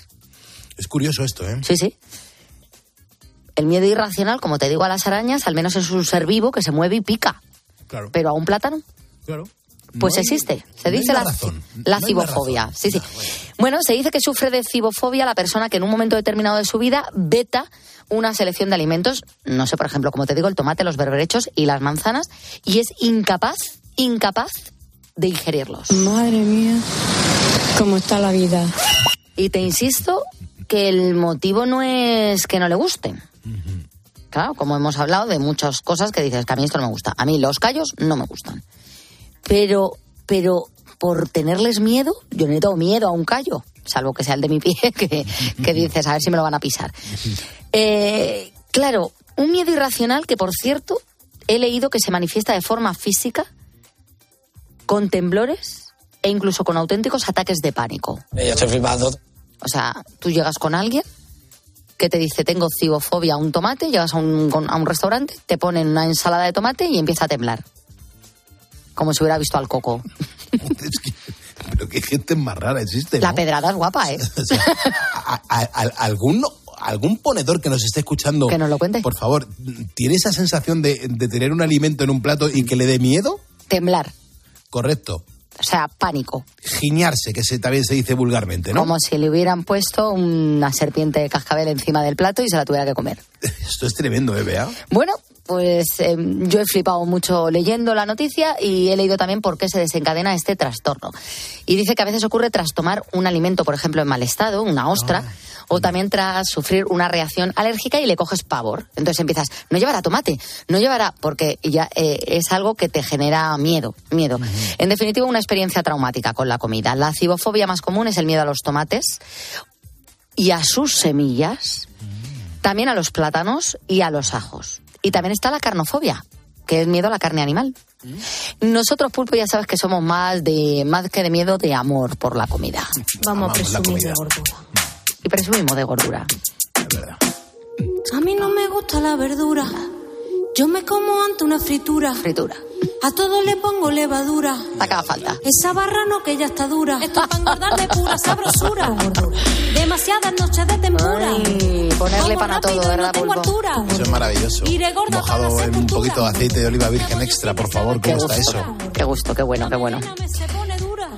Es curioso esto, ¿eh? Sí, sí. El miedo irracional, como te digo, a las arañas, al menos es un ser vivo que se mueve y pica. Claro. Pero a un plátano. Claro. Pues existe. Se dice la, la cibofobia. Sí, sí. Bueno, se dice que sufre de cibofobia la persona que en un momento determinado de su vida veta una selección de alimentos, no sé, por ejemplo, como te digo, el tomate, los berberechos y las manzanas, y es incapaz, incapaz de ingerirlos. Madre mía, cómo está la vida. Y te insisto que el motivo no es que no le gusten. Claro, como hemos hablado de muchas cosas que dices que a mí esto no me gusta. A mí los callos no me gustan. Pero, pero por tenerles miedo, yo no tengo miedo a un callo, salvo que sea el de mi <laughs> pie, que, que dices, a ver si me lo van a pisar. Eh, claro, un miedo irracional que, por cierto, he leído que se manifiesta de forma física, con temblores e incluso con auténticos ataques de pánico. Ya estoy flipando. O sea, tú llegas con alguien que te dice tengo cibofobia a un tomate, llegas a un, a un restaurante, te ponen una ensalada de tomate y empieza a temblar. Como si hubiera visto al coco. <laughs> pero qué gente más rara existe. La pedrada es guapa, ¿eh? <laughs> o sea, algún, algún ponedor que nos esté escuchando. Que nos lo cuente. Por favor, ¿tiene esa sensación de, de tener un alimento en un plato y que le dé miedo? Temblar. Correcto. O sea, pánico. Giñarse, que se, también se dice vulgarmente, ¿no? Como si le hubieran puesto una serpiente de cascabel encima del plato y se la tuviera que comer. <laughs> Esto es tremendo, ¿eh, Bea? Bueno, pues eh, yo he flipado mucho leyendo la noticia y he leído también por qué se desencadena este trastorno. Y dice que a veces ocurre tras tomar un alimento, por ejemplo, en mal estado, una ostra, ah. o también tras sufrir una reacción alérgica y le coges pavor. Entonces empiezas, no llevará tomate, no llevará, porque ya eh, es algo que te genera miedo, miedo. En definitiva, una experiencia traumática con la comida. La cibofobia más común es el miedo a los tomates y a sus semillas, también a los plátanos y a los ajos. Y también está la carnofobia, que es miedo a la carne animal. Nosotros, Pulpo, ya sabes que somos más de más que de miedo, de amor por la comida. <laughs> Vamos a presumir de gordura. Y presumimos de gordura. A mí no me gusta la verdura. Yo me como ante una fritura. Fritura. A todo le pongo levadura. Acaba falta. Esa barra no que ya está dura. Esto es para engordarle pura sabrosura. Demasiadas noches de tempura. Ay, ponerle pan a todo, ¿verdad, no? Eso es maravilloso. Iré gorda Mojado en un poquito de aceite de oliva virgen extra, por favor. ¿Cómo está eso? Qué gusto, qué bueno, qué bueno.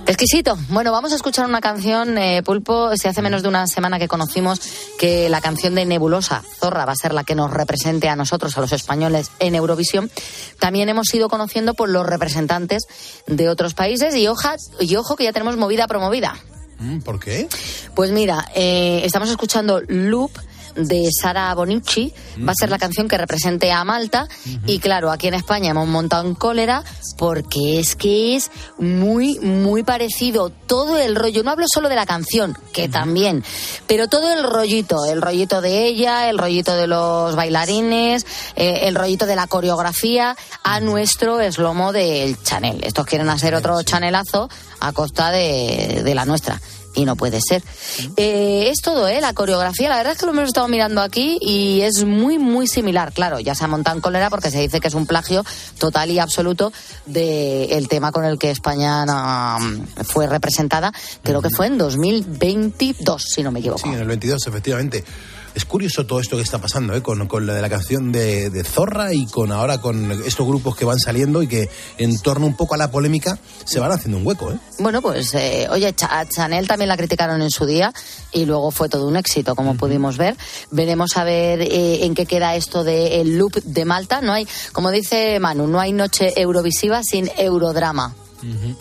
Exquisito. Bueno, vamos a escuchar una canción, eh, Pulpo. Se hace menos de una semana que conocimos que la canción de Nebulosa, Zorra, va a ser la que nos represente a nosotros, a los españoles, en Eurovisión. También hemos ido conociendo por los representantes de otros países y, y ojo que ya tenemos movida promovida. Mm, ¿Por qué? Pues mira, eh, estamos escuchando Loop de Sara Bonici. Va a ser la canción que represente a Malta. Y claro, aquí en España hemos montado en cólera porque es que es muy, muy parecido todo el rollo. No hablo solo de la canción, que también, pero todo el rollito. El rollito de ella, el rollito de los bailarines, eh, el rollito de la coreografía a nuestro eslomo del Chanel. Estos quieren hacer otro chanelazo a costa de, de la nuestra y no puede ser. Eh, es todo, ¿eh? La coreografía, la verdad es que lo hemos estado mirando aquí y es muy, muy similar. Claro, ya se ha montado en cólera porque se dice que es un plagio total y absoluto del tema con el que España fue representada. Creo que fue en 2022, si no me equivoco. Sí, en el 22, efectivamente. Es curioso todo esto que está pasando, ¿eh? con, con la de la canción de, Zorra y con ahora con estos grupos que van saliendo y que en torno un poco a la polémica se van haciendo un hueco. ¿eh? Bueno, pues eh, oye, a Chanel también la criticaron en su día y luego fue todo un éxito, como pudimos ver. Veremos a ver eh, en qué queda esto del loop de Malta. No hay, como dice Manu, no hay noche eurovisiva sin eurodrama.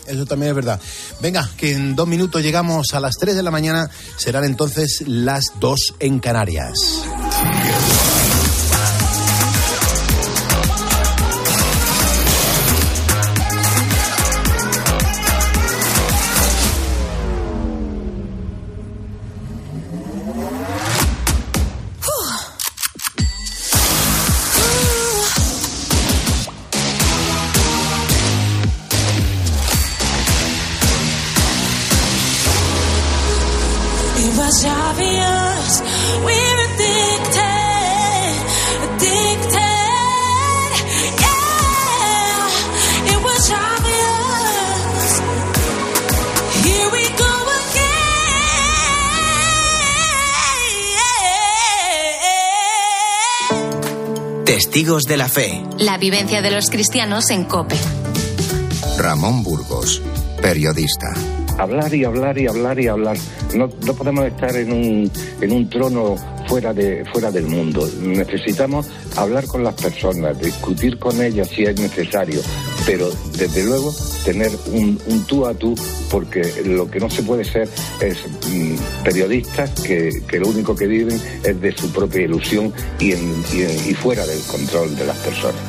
Eso también es verdad. Venga, que en dos minutos llegamos a las 3 de la mañana, serán entonces las 2 en Canarias. Testigos de la Fe. La vivencia de los cristianos en Cope. Ramón Burgos, periodista. Hablar y hablar y hablar y hablar. No, no podemos estar en un, en un trono fuera, de, fuera del mundo. Necesitamos hablar con las personas, discutir con ellas si es necesario, pero desde luego tener un, tú a tú, porque lo que no se puede ser es mm, periodistas que, lo único que viven es de su propia ilusión y, y fuera del control de las personas.